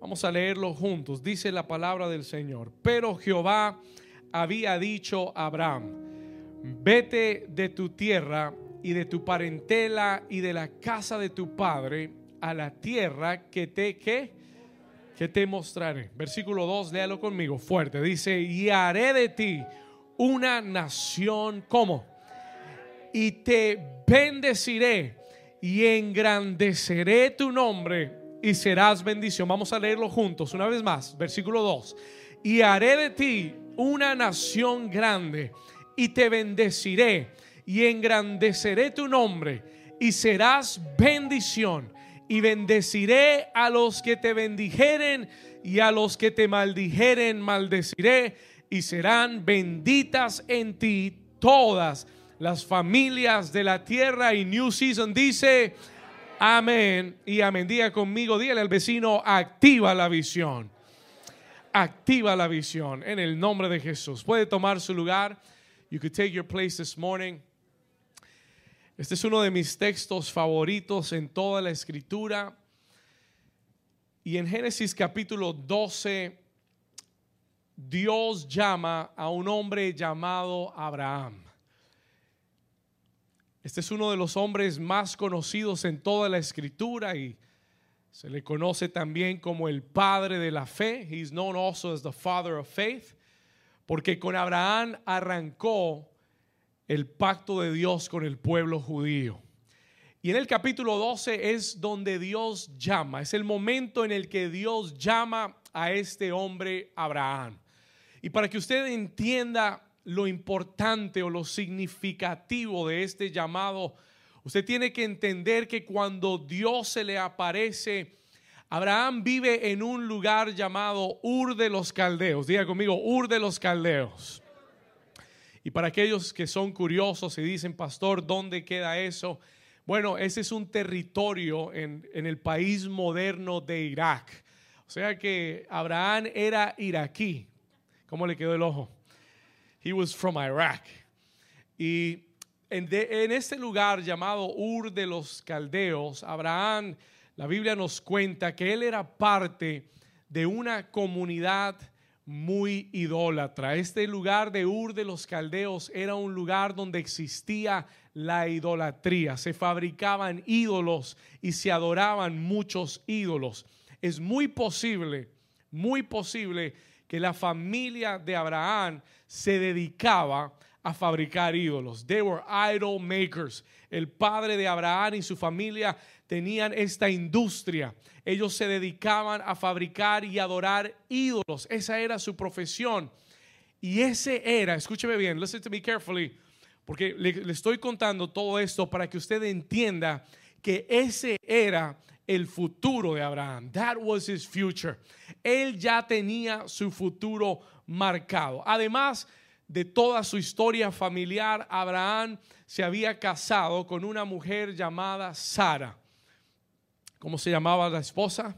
Vamos a leerlo juntos. Dice la palabra del Señor. Pero Jehová había dicho a Abraham, vete de tu tierra y de tu parentela y de la casa de tu padre a la tierra que te que te mostraré. Versículo 2, léalo conmigo fuerte. Dice, "Y haré de ti una nación como y te bendeciré y engrandeceré tu nombre y serás bendición." Vamos a leerlo juntos una vez más. Versículo 2. "Y haré de ti una nación grande y te bendeciré y engrandeceré tu nombre y serás bendición y bendeciré a los que te bendijeren y a los que te maldijeren maldeciré y serán benditas en ti todas las familias de la tierra y New Season dice amén y amén. Diga conmigo, dígale al vecino, activa la visión. Activa la visión en el nombre de Jesús. Puede tomar su lugar. You could take your place this morning. Este es uno de mis textos favoritos en toda la escritura. Y en Génesis capítulo 12, Dios llama a un hombre llamado Abraham. Este es uno de los hombres más conocidos en toda la escritura y se le conoce también como el padre de la fe. He's known also as the father of faith, porque con Abraham arrancó el pacto de Dios con el pueblo judío. Y en el capítulo 12 es donde Dios llama, es el momento en el que Dios llama a este hombre Abraham. Y para que usted entienda lo importante o lo significativo de este llamado, usted tiene que entender que cuando Dios se le aparece, Abraham vive en un lugar llamado Ur de los Caldeos. Diga conmigo, Ur de los Caldeos. Y para aquellos que son curiosos y dicen, pastor, ¿dónde queda eso? Bueno, ese es un territorio en, el país moderno de Irak. O sea que Abraham era iraquí. ¿Cómo le quedó el ojo? He was from Iraq. Y en, en este lugar llamado Ur de los Caldeos, Abraham, la Biblia nos cuenta que él era parte de una comunidad muy idólatra. Este lugar de Ur de los Caldeos era un lugar donde existía la idolatría. Se fabricaban ídolos y se adoraban muchos ídolos. Es muy posible, muy posible que la familia de Abraham se dedicaba a fabricar ídolos. They were idol makers. El padre de Abraham y su familia tenían esta industria. Ellos se dedicaban a fabricar y adorar ídolos. Esa era su profesión. Y ese era, escúcheme bien, listen to me carefully, porque le, estoy contando todo esto para que usted entienda que ese era el futuro de Abraham. That was his future. Él ya tenía su futuro marcado. Además de toda su historia familiar, Abraham se había casado con una mujer llamada Sara. ¿Cómo se llamaba la esposa?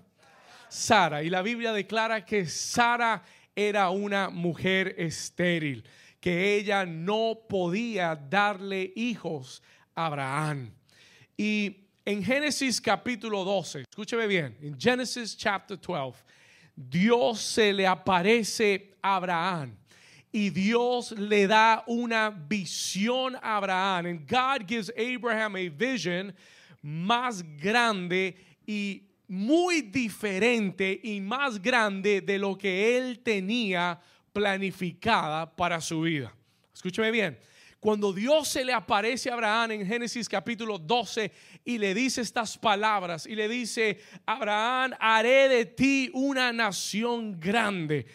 Sara. Y la Biblia declara que Sara era una mujer estéril, que ella no podía darle hijos a Abraham. Y en Génesis capítulo 12, escúcheme bien, en Genesis chapter 12, Dios se le aparece a Abraham y Dios le da una visión a Abraham. And God gives Abraham a vision más grande y muy diferente y más grande de lo que él tenía planificada para su vida. Escúcheme bien. Cuando Dios se le aparece a Abraham en Génesis capítulo 12 y le dice estas palabras y le dice, Abraham, haré de ti una nación grande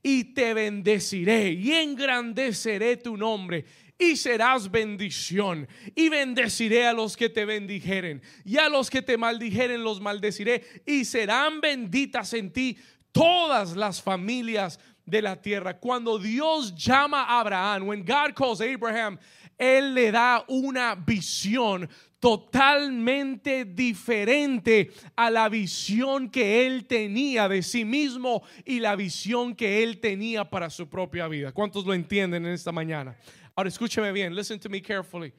y te bendeciré y engrandeceré tu nombre y serás bendición. Y bendeciré a los que te bendijeren y a los que te maldijeren los maldeciré y serán benditas en ti todas las familias de la tierra. Cuando Dios llama a Abraham, when God calls Abraham, Él le da una visión totalmente diferente a la visión que él tenía de sí mismo y la visión que él tenía para su propia vida. ¿Cuántos lo entienden en esta mañana? Ahora escúcheme bien, listen to me carefully.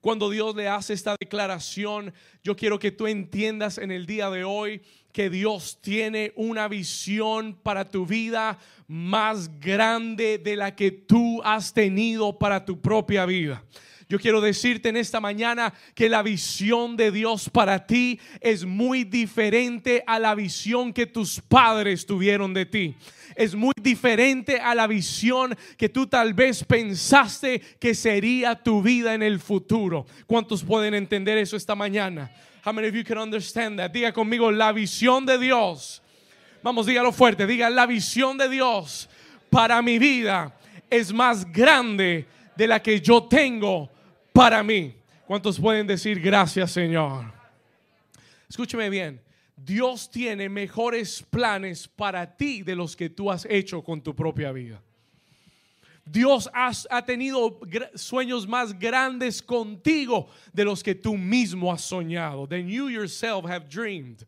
Cuando Dios le hace esta declaración, yo quiero que tú entiendas en el día de hoy que Dios tiene una visión para tu vida más grande de la que tú has tenido para tu propia vida. Yo quiero decirte en esta mañana que la visión de Dios para ti es muy diferente a la visión que tus padres tuvieron de ti. Es muy diferente a la visión que tú tal vez pensaste que sería tu vida en el futuro. ¿Cuántos pueden entender eso esta mañana? How many of you can understand that? Diga conmigo la visión de Dios. Vamos, dígalo fuerte. Diga la visión de Dios para mi vida es más grande de la que yo tengo para mí. ¿Cuántos pueden decir gracias, Señor? Escúcheme bien. Dios tiene mejores planes para ti de los que tú has hecho con tu propia vida. Dios ha tenido sueños más grandes contigo de los que tú mismo has soñado. Than you yourself have dreamed.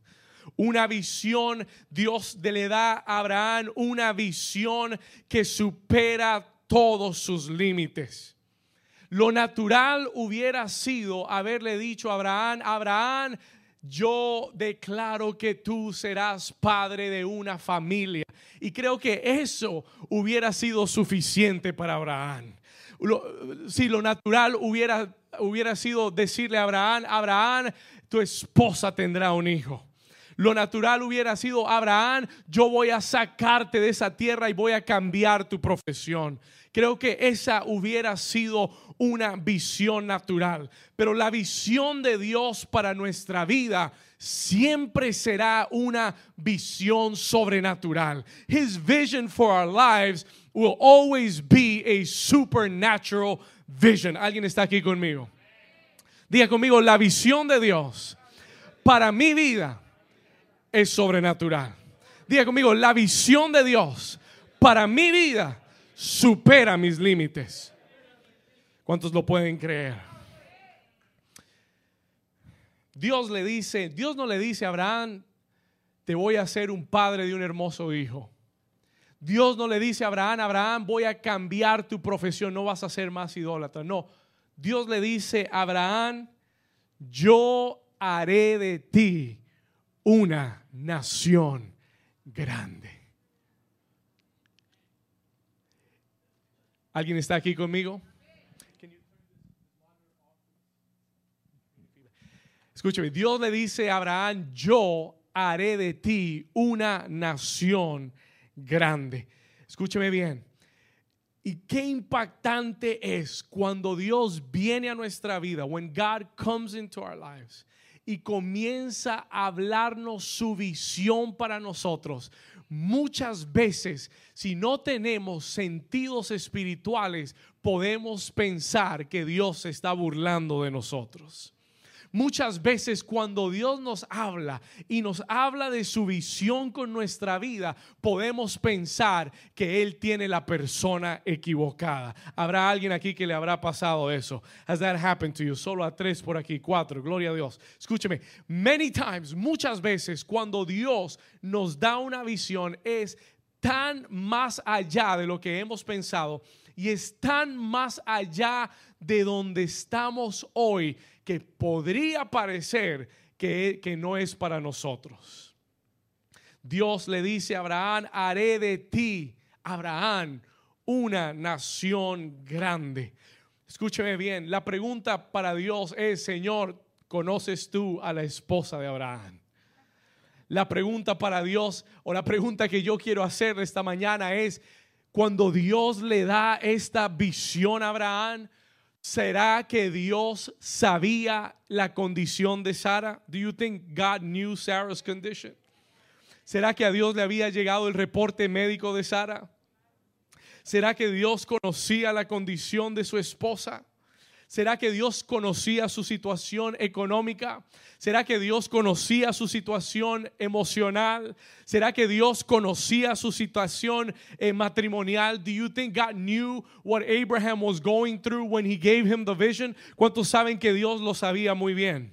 Una visión, Dios le da a Abraham una visión que supera todos sus límites. Lo natural hubiera sido haberle dicho a Abraham, Abraham, yo declaro que tú serás padre de una familia. Y creo que eso hubiera sido suficiente para Abraham. si lo natural hubiera, hubiera sido decirle a Abraham, Abraham, tu esposa tendrá un hijo. Lo natural hubiera sido, Abraham, yo voy a sacarte de esa tierra y voy a cambiar tu profesión. Creo que esa hubiera sido una visión natural. Pero la visión de Dios para nuestra vida siempre será una visión sobrenatural. His vision for our lives will always be a supernatural vision. ¿Alguien está aquí conmigo? Diga conmigo, la visión de Dios para mi vida es sobrenatural. Diga conmigo, la visión de Dios para mi vida supera mis límites. ¿Cuántos lo pueden creer? Dios le dice, Dios no le dice a Abraham, te voy a hacer un padre de un hermoso hijo. Dios no le dice a Abraham, Abraham, voy a cambiar tu profesión, no vas a ser más idólatra. No, Dios le dice a Abraham, yo haré de ti una nación grande. ¿Alguien está aquí conmigo? Escúchame, Dios le dice a Abraham, yo haré de ti una nación grande. Escúcheme bien. Y qué impactante es cuando Dios viene a nuestra vida, when God comes into our lives y comienza a hablarnos su visión para nosotros. Muchas veces, si no tenemos sentidos espirituales, podemos pensar que Dios se está burlando de nosotros. Muchas veces cuando Dios nos habla y nos habla de su visión con nuestra vida, podemos pensar que Él tiene la persona equivocada. ¿Habrá alguien aquí que le habrá pasado eso? Has that happened to you? Solo a tres por aquí, cuatro. Gloria a Dios. Escúcheme, many times, muchas veces cuando Dios nos da una visión es tan más allá de lo que hemos pensado y es tan más allá de donde estamos hoy que podría parecer que, que no es para nosotros. Dios le dice a Abraham, haré de ti, Abraham, una nación grande. Escúcheme bien, la pregunta para Dios es, Señor, ¿conoces tú a la esposa de Abraham? La pregunta para Dios o la pregunta que yo quiero hacer esta mañana es, cuando Dios le da esta visión a Abraham, ¿Será que Dios sabía la condición de Sara? Do you think God knew Sarah's condition? ¿Será que a Dios le había llegado el reporte médico de Sara? ¿Será que Dios conocía la condición de su esposa? ¿Será que Dios conocía su situación económica? ¿Será que Dios conocía su situación emocional? ¿Será que Dios conocía su situación eh, matrimonial? Do you think God knew what Abraham was going through when he gave him the vision? ¿Cuántos saben que Dios lo sabía muy bien?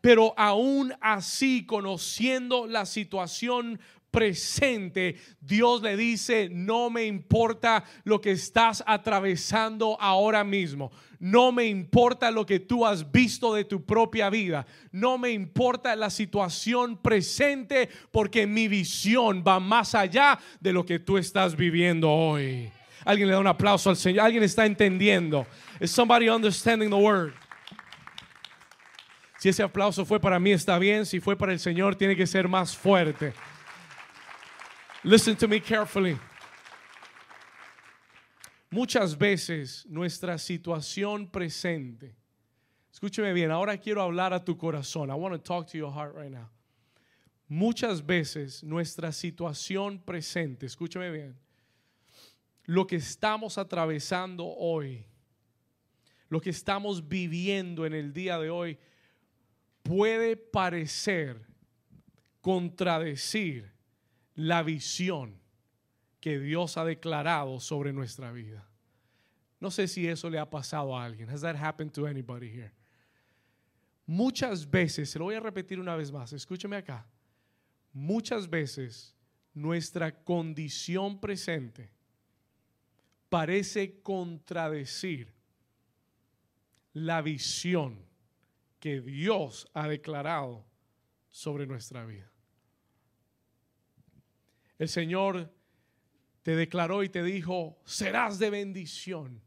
Pero aún así, conociendo la situación presente, Dios le dice, no me importa lo que estás atravesando ahora mismo. No me importa lo que tú has visto de tu propia vida. No me importa la situación presente porque mi visión va más allá de lo que tú estás viviendo hoy. Alguien le da un aplauso al Señor. Alguien está entendiendo. Is somebody understanding the word? Si ese aplauso fue para mí, está bien. Si fue para el Señor, tiene que ser más fuerte. Listen to me carefully. Muchas veces nuestra situación presente, escúcheme bien, ahora quiero hablar a tu corazón. I want to talk to your heart right now. Muchas veces nuestra situación presente, escúcheme bien, lo que estamos atravesando hoy, lo que estamos viviendo en el día de hoy, puede parecer contradecir la visión que Dios ha declarado sobre nuestra vida. No sé si eso le ha pasado a alguien. Has that happened to anybody here? Muchas veces, se lo voy a repetir una vez más, escúcheme acá. Muchas veces nuestra condición presente parece contradecir la visión que Dios ha declarado sobre nuestra vida. El Señor te declaró y te dijo, serás de bendición,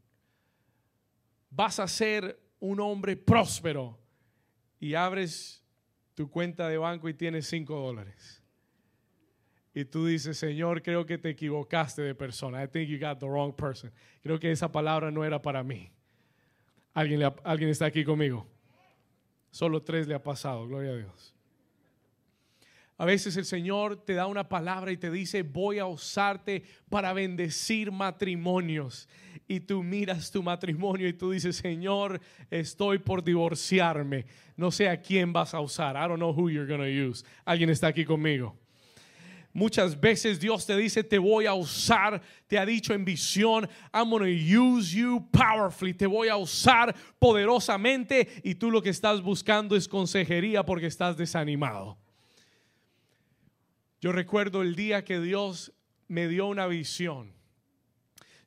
vas a ser un hombre próspero y abres tu cuenta de banco y tienes cinco dólares. Y tú dices, Señor, creo que te equivocaste de persona. I think you got the wrong person. Creo que esa palabra no era para mí. ¿Alguien, ¿Alguien está aquí conmigo? Solo tres le ha pasado, gloria a Dios. A veces el Señor te da una palabra y te dice, voy a usarte para bendecir matrimonios. Y tú miras tu matrimonio y tú dices, Señor, estoy por divorciarme. No sé a quién vas a usar. I don't know who you're going to use. Alguien está aquí conmigo. Muchas veces Dios te dice, te voy a usar, te ha dicho en visión, I'm going to use you powerfully, te voy a usar poderosamente y tú lo que estás buscando es consejería porque estás desanimado. Yo recuerdo el día que Dios me dio una visión.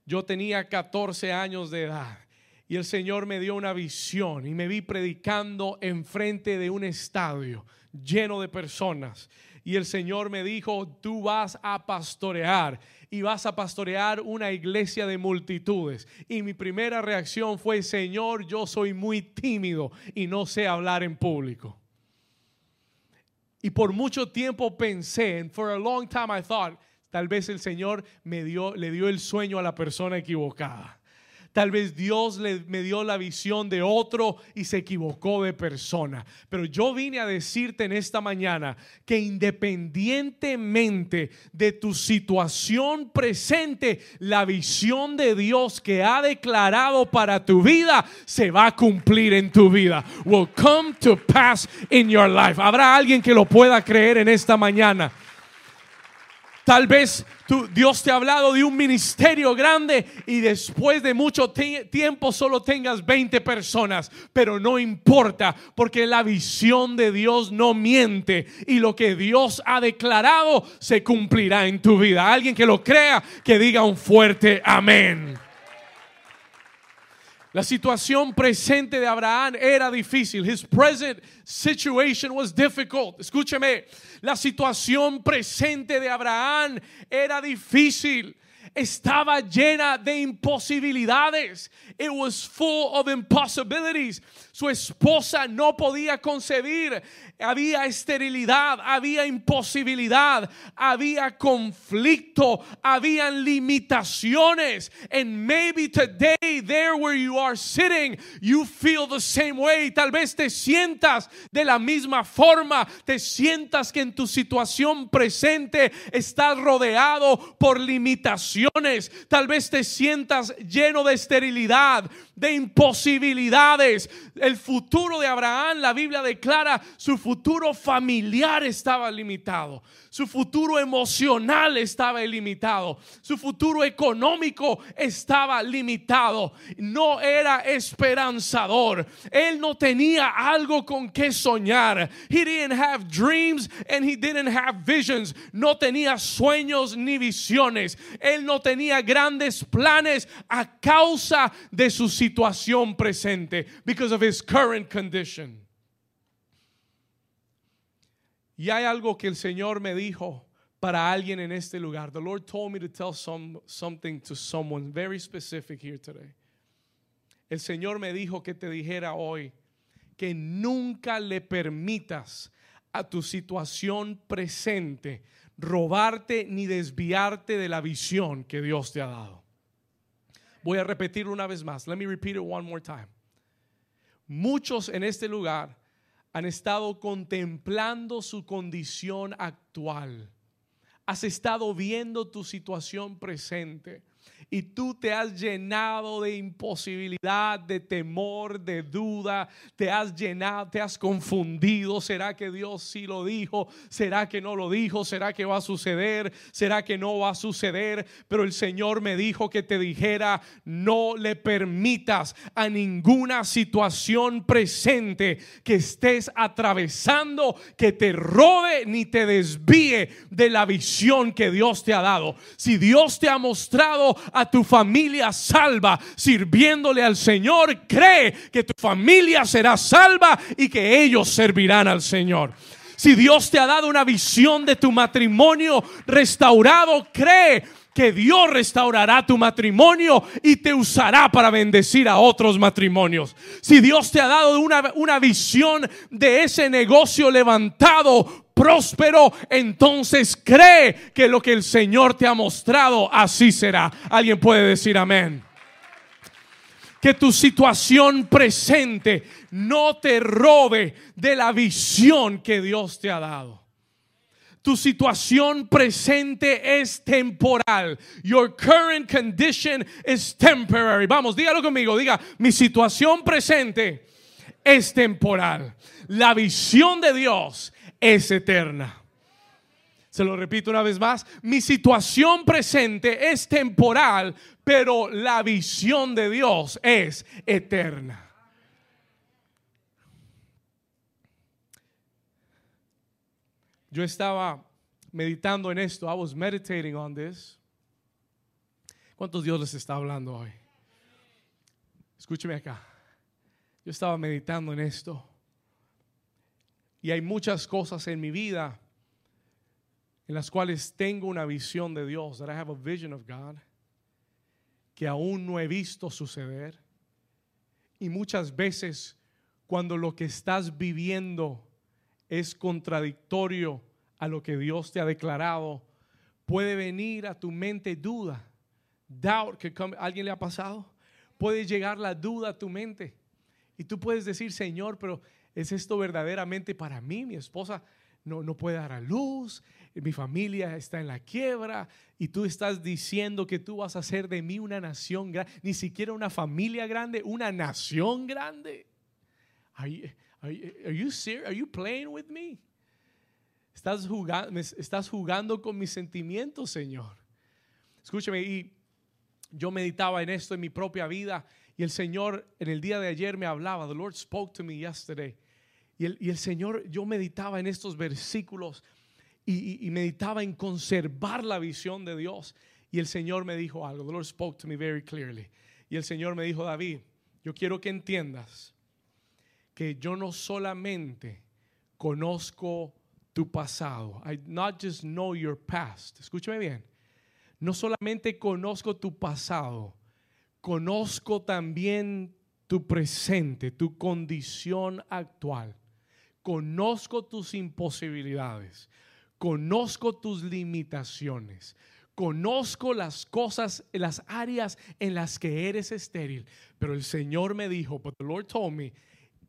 Yo tenía 14 años de edad y el Señor me dio una visión y me vi predicando enfrente de un estadio lleno de personas y el Señor me dijo, tú vas a pastorear y vas a pastorear una iglesia de multitudes. Y mi primera reacción fue, Señor, yo soy muy tímido y no sé hablar en público. Y por mucho tiempo pensé, for a long time I thought, tal vez el Señor me dio, le dio el sueño a la persona equivocada. Tal vez Dios le, me dio la visión de otro y se equivocó de persona. Pero yo vine a decirte en esta mañana que independientemente de tu situación presente, la visión de Dios que ha declarado para tu vida se va a cumplir en tu vida. Will come to pass in your life. Habrá alguien que lo pueda creer en esta mañana. Tal vez Dios te ha hablado de un ministerio grande y después de mucho tiempo solo tengas 20 personas, pero no importa porque la visión de Dios no miente y lo que Dios ha declarado se cumplirá en tu vida. Alguien que lo crea, que diga un fuerte amén. La situación presente de Abraham era difícil. His present situation was difficult. Escúcheme, la situación presente de Abraham era difícil. Estaba llena de imposibilidades. It was full of impossibilities. Su esposa no podía concebir había esterilidad, había imposibilidad, había conflicto, habían limitaciones. And maybe today, there where you are sitting, you feel the same way. Tal vez te sientas de la misma forma, te sientas que en tu situación presente estás rodeado por limitaciones. Tal vez te sientas lleno de esterilidad, de imposibilidades. El futuro de Abraham, la Biblia declara, su futuro familiar estaba limitado. Su futuro emocional estaba limitado. Su futuro económico estaba limitado. No era esperanzador. Él no tenía algo con que soñar. He didn't have dreams and he didn't have visions. No tenía sueños ni visiones. Él no tenía grandes planes a causa de su situación presente. Because of his current condition. Y hay algo que el Señor me dijo para alguien en este lugar. The Lord told me to tell some, something to someone very specific here today. El Señor me dijo que te dijera hoy que nunca le permitas a tu situación presente robarte ni desviarte de la visión que Dios te ha dado. Voy a repetirlo una vez más. Let me repeat it one more time. Muchos en este lugar han estado contemplando su condición actual. Has estado viendo tu situación presente y tú te has llenado de imposibilidad, de temor, de duda, te has llenado, te has confundido. ¿Será que Dios sí lo dijo? ¿Será que no lo dijo? ¿Será que va a suceder? ¿Será que no va a suceder? Pero el Señor me dijo que te dijera, no le permitas a ninguna situación presente que estés atravesando que te robe ni te desvíe de la visión que Dios te ha dado. Si Dios te ha mostrado a tu familia salva sirviéndole al Señor, cree que tu familia será salva y que ellos servirán al Señor. Si Dios te ha dado una visión de tu matrimonio restaurado, cree que Dios restaurará tu matrimonio y te usará para bendecir a otros matrimonios. Si Dios te ha dado una, una visión de ese negocio levantado, próspero, entonces cree que lo que el Señor te ha mostrado así será. Alguien puede decir amén. Que tu situación presente no te robe de la visión que Dios te ha dado. Tu situación presente es temporal. Your current condition is temporary. Vamos, dígalo conmigo. Diga, mi situación presente es temporal. La visión de Dios es eterna. Se lo repito una vez más, mi situación presente es temporal, pero la visión de Dios es eterna. Yo estaba meditando en esto. I was meditating on this. ¿Cuántos Dios les está hablando hoy? Escúcheme acá. Yo estaba meditando en esto. Y hay muchas cosas en mi vida en las cuales tengo una visión de Dios, that I have a vision of God, que aún no he visto suceder. Y muchas veces cuando lo que estás viviendo es contradictorio a lo que Dios te ha declarado, puede venir a tu mente duda. Doubt que ¿Alguien le ha pasado? Puede llegar la duda a tu mente. Y tú puedes decir, Señor, pero ¿es esto verdaderamente para mí? Mi esposa no, no puede dar a luz, mi familia está en la quiebra y tú estás diciendo que tú vas a hacer de mí una nación grande, ni siquiera una familia grande, una nación grande. Are you, serious? Are you playing with me? Estás jugando, estás jugando con mis sentimientos, Señor. Escúchame, y yo meditaba en esto en mi propia vida y el Señor en el día de ayer me hablaba. The Lord spoke to me yesterday. Y el, y el Señor, yo meditaba en estos versículos y, y, meditaba en conservar la visión de Dios. Y el Señor me dijo algo. The Lord spoke to me very clearly. Y el Señor me dijo, David, yo quiero que entiendas que yo no solamente conozco tu pasado. I not just know your past. Escúchame bien. No solamente conozco tu pasado, conozco también tu presente, tu condición actual. Conozco tus imposibilidades. Conozco tus limitaciones. Conozco las cosas, las áreas en las que eres estéril. Pero el Señor me dijo, but the Lord told me,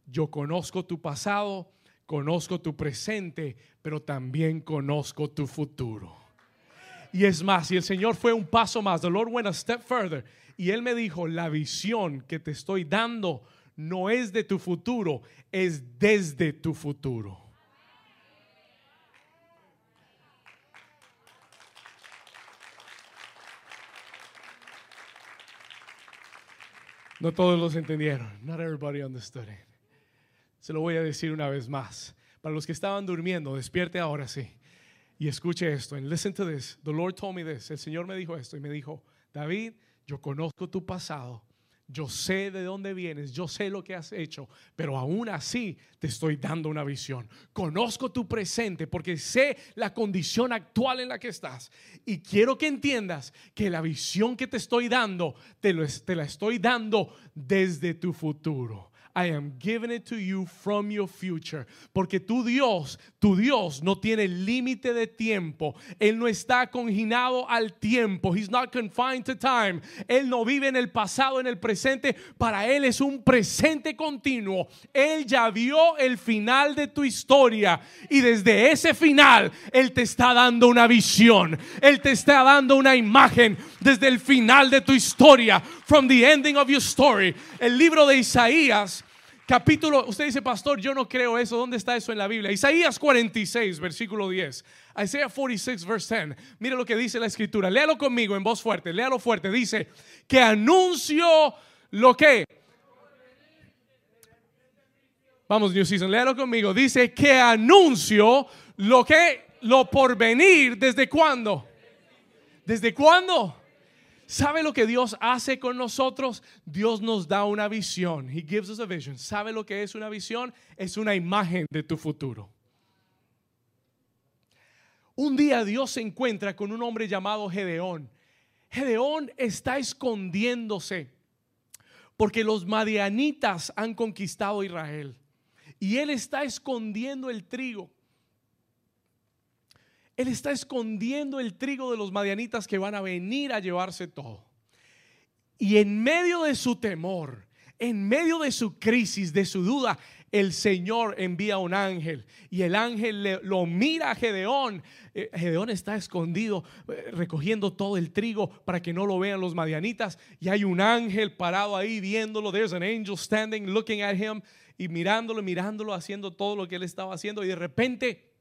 yo conozco tu pasado, conozco tu presente, pero también conozco tu futuro. Y es más, y el Señor fue un paso más. The Lord went a step further. Y Él me dijo, la visión que te estoy dando no es de tu futuro, es desde tu futuro. No todos los entendieron. Not everybody understood it. Se lo voy a decir una vez más. Para los que estaban durmiendo, despierte ahora sí. Y escuche esto. And listen to this. The Lord told me this. El Señor me dijo esto y me dijo, David, yo conozco tu pasado yo sé de dónde vienes, yo sé lo que has hecho, pero aún así te estoy dando una visión. Conozco tu presente porque sé la condición actual en la que estás. Y quiero que entiendas que la visión que te estoy dando, te, te la estoy dando desde tu futuro. I am giving it to you from your future. Porque tu Dios, tu Dios no tiene límite de tiempo. Él no está conginado al tiempo. He's not confined to time. Él no vive en el pasado, en el presente. Para Él es un presente continuo. Él ya vio el final de tu historia. Y desde ese final, Él te está dando una visión. Él te está dando una imagen desde el final de tu historia. From the ending of your story. El libro de Isaías capítulo, usted dice, pastor, yo no creo eso. ¿Dónde está eso en la Biblia? Isaías 46, versículo 10. Isaiah 46, verse 10. Mire lo que dice la escritura. Léalo conmigo en voz fuerte. Léalo fuerte. Dice que anuncio lo que. Vamos, New Season, léalo conmigo. Dice que anuncio lo que, lo por venir. ¿Desde cuándo? ¿Desde cuándo? ¿Sabe lo que Dios hace con nosotros? Dios nos da una visión. He gives us a vision. ¿Sabe lo que es una visión? Es una imagen de tu futuro. Un día Dios se encuentra con un hombre llamado Gedeón. Gedeón está escondiéndose porque los madianitas han conquistado Israel. Y él está escondiendo el trigo. Él está escondiendo el trigo de los madianitas que van a venir a llevarse todo. Y en medio de su temor, en medio de su crisis, de su duda, el Señor envía un ángel y el ángel lo mira a Gedeón. Eh, Gedeón está escondido eh, recogiendo todo el trigo para que no lo vean los madianitas y hay un ángel parado ahí viéndolo. There's an angel standing looking at him y mirándolo, mirándolo, haciendo todo lo que él estaba haciendo y de repente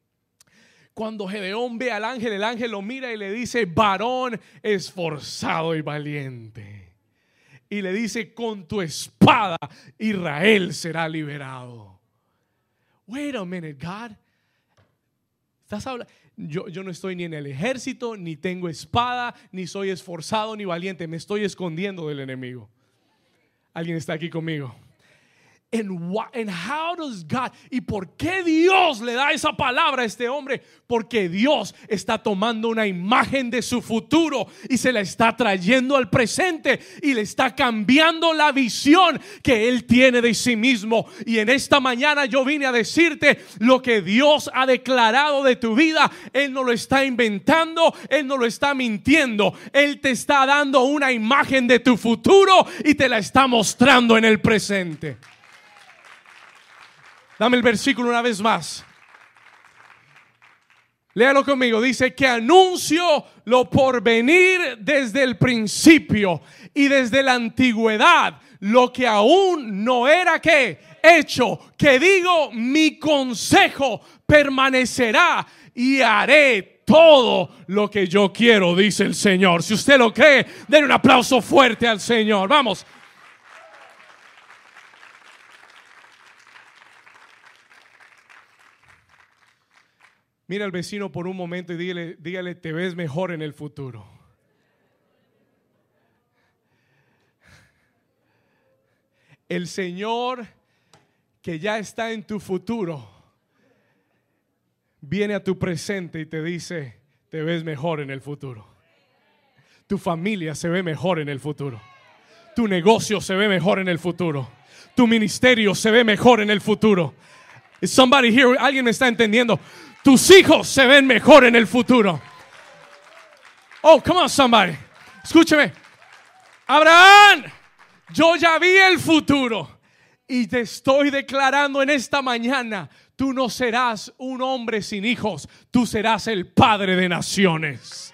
cuando Gedeón ve al ángel, el ángel lo mira y le dice, varón esforzado y valiente. Y le dice, con tu espada Israel será liberado. Wait a minute, God. ¿Estás hablando? Yo, yo, no estoy ni en el ejército, ni tengo espada, ni soy esforzado, ni valiente. Me estoy escondiendo del enemigo. ¿Alguien está aquí conmigo? En how does God y por qué Dios le da esa palabra a este hombre porque Dios está tomando una imagen de su futuro y se la está trayendo al presente y le está cambiando la visión que él tiene de sí mismo. Y en esta mañana yo vine a decirte lo que Dios ha declarado de tu vida. Él no lo está inventando él no lo está mintiendo. Él te está dando una imagen de tu futuro y te la está mostrando en el presente Dame el versículo una vez más. Léalo conmigo. Dice que anuncio lo por venir desde el principio y desde la antigüedad, lo que aún no era que hecho, que digo, mi consejo permanecerá y haré todo lo que yo quiero, dice el Señor. Si usted lo cree, den un aplauso fuerte al Señor. Vamos. Mira al vecino por un momento y dígale, dígale, te ves mejor en el futuro. El Señor que ya está en tu futuro viene a tu presente y te dice, te ves mejor en el futuro. Tu familia se ve mejor en el futuro. Tu negocio se ve mejor en el futuro. Tu ministerio se ve mejor en el futuro. somebody here, alguien me está entendiendo. Tus hijos se ven mejor en el futuro. Oh, come on, somebody. Escúcheme. Abraham, yo ya vi el futuro y te estoy declarando en esta mañana, tú no serás un hombre sin hijos, tú serás el padre de naciones.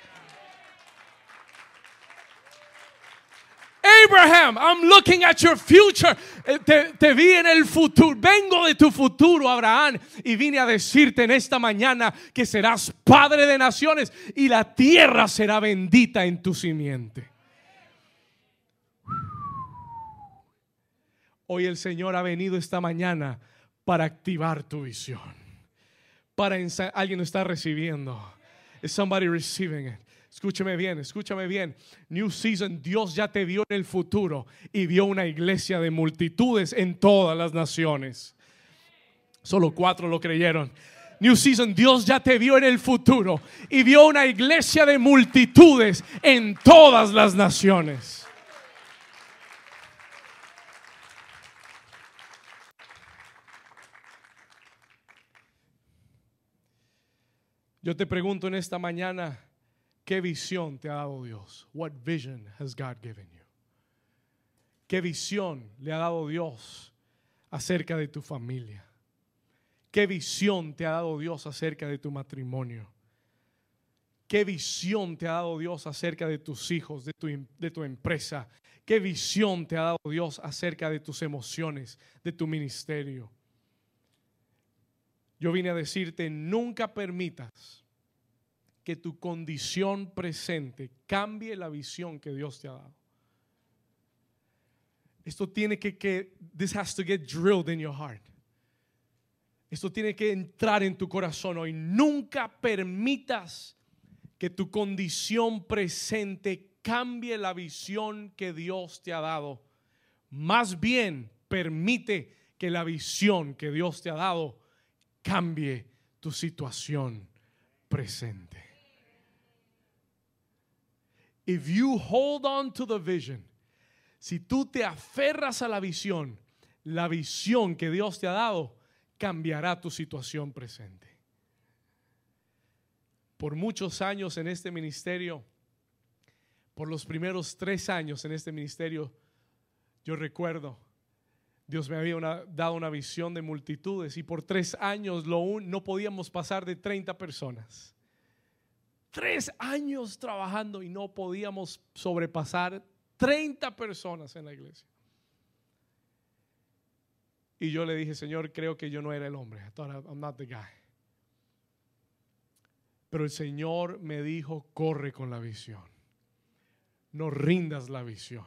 Abraham, I'm looking at your future. Eh, Te, vi en el futuro. Vengo de tu futuro, Abraham. Y vine a decirte en esta mañana que serás padre de naciones y la tierra será bendita en tu simiente. Hoy el Señor ha venido esta mañana para activar tu visión. Para alguien está recibiendo. Is somebody receiving it? Escúchame bien, escúchame bien. New season, Dios ya te vio en el futuro y vio una iglesia de multitudes en todas las naciones. Solo cuatro lo creyeron. New Season, Dios ya te vio en el futuro y vio una iglesia de multitudes en todas las naciones. Yo te pregunto en esta mañana, ¿qué visión te ha dado Dios? What vision has God given you? ¿Qué visión le ha dado Dios acerca de tu familia? ¿Qué visión te ha dado Dios acerca de tu matrimonio? ¿Qué visión te ha dado Dios acerca de tus hijos, de tu, em- de tu empresa? ¿Qué visión te ha dado Dios acerca de tus emociones, de tu ministerio? Yo vine a decirte, nunca permitas que tu condición presente cambie la visión que Dios te ha dado. Esto tiene que, que this has to get drilled in your heart. Esto tiene que entrar en tu corazón hoy. Nunca permitas que tu condición presente cambie la visión que Dios te ha dado. Más bien, permite que la visión que Dios te ha dado cambie tu situación presente. If you hold on to the vision, si tú te aferras a la visión, la visión que Dios te ha dado cambiará tu situación presente. Por muchos años en este ministerio, por los primeros tres años en este ministerio, yo recuerdo, Dios me había una- dado una visión de multitudes y por tres años lo un- no podíamos pasar de 30 personas. Tres años trabajando y no podíamos sobrepasar 30 personas en la iglesia. Y yo le dije, Señor, creo que yo no era el hombre. I thought I'm not the guy. Pero el Señor me dijo, corre con la visión. No rindas la visión.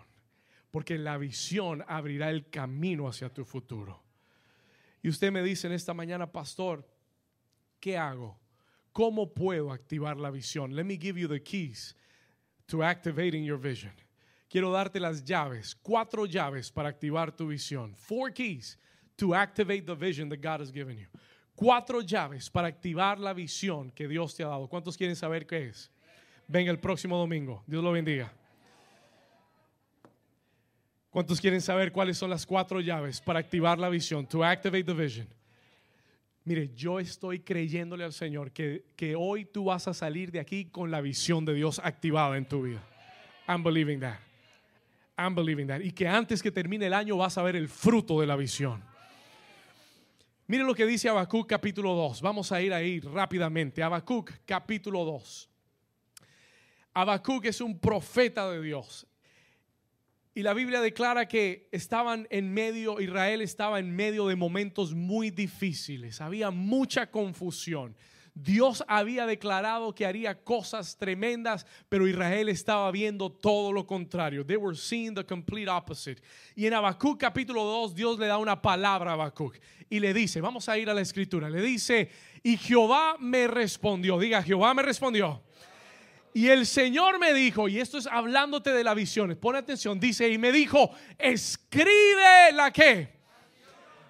Porque la visión abrirá el camino hacia tu futuro. Y usted me dice en esta mañana, pastor, ¿qué hago? ¿Cómo puedo activar la visión? Let me give you the keys to activating your vision. Quiero darte las llaves, cuatro llaves para activar tu visión. Four keys to activate the vision that God has given you. Cuatro llaves para activar la visión que Dios te ha dado. ¿Cuántos quieren saber qué es? Venga el próximo domingo. Dios lo bendiga. ¿Cuántos quieren saber cuáles son las cuatro llaves para activar la visión? To activate the vision. Mire, yo estoy creyéndole al Señor que, que hoy tú vas a salir de aquí con la visión de Dios activada en tu vida. I'm believing that. I'm believing that. Y que antes que termine el año vas a ver el fruto de la visión. Mire lo que dice Habacuc capítulo 2. Vamos a ir ahí rápidamente. Habacuc capítulo 2. Habacuc es un profeta de Dios. Y la Biblia declara que estaban en medio, Israel estaba en medio de momentos muy difíciles, había mucha confusión. Dios había declarado que haría cosas tremendas, pero Israel estaba viendo todo lo contrario. They were seeing the complete opposite. Y en Habacuc capítulo 2, Dios le da una palabra a Habacuc y le dice, vamos a ir a la escritura, le dice, y Jehová me respondió, diga, Jehová me respondió. Y el Señor me dijo, y esto es hablándote de las visiones, pon atención, dice, y me dijo, escribe la que.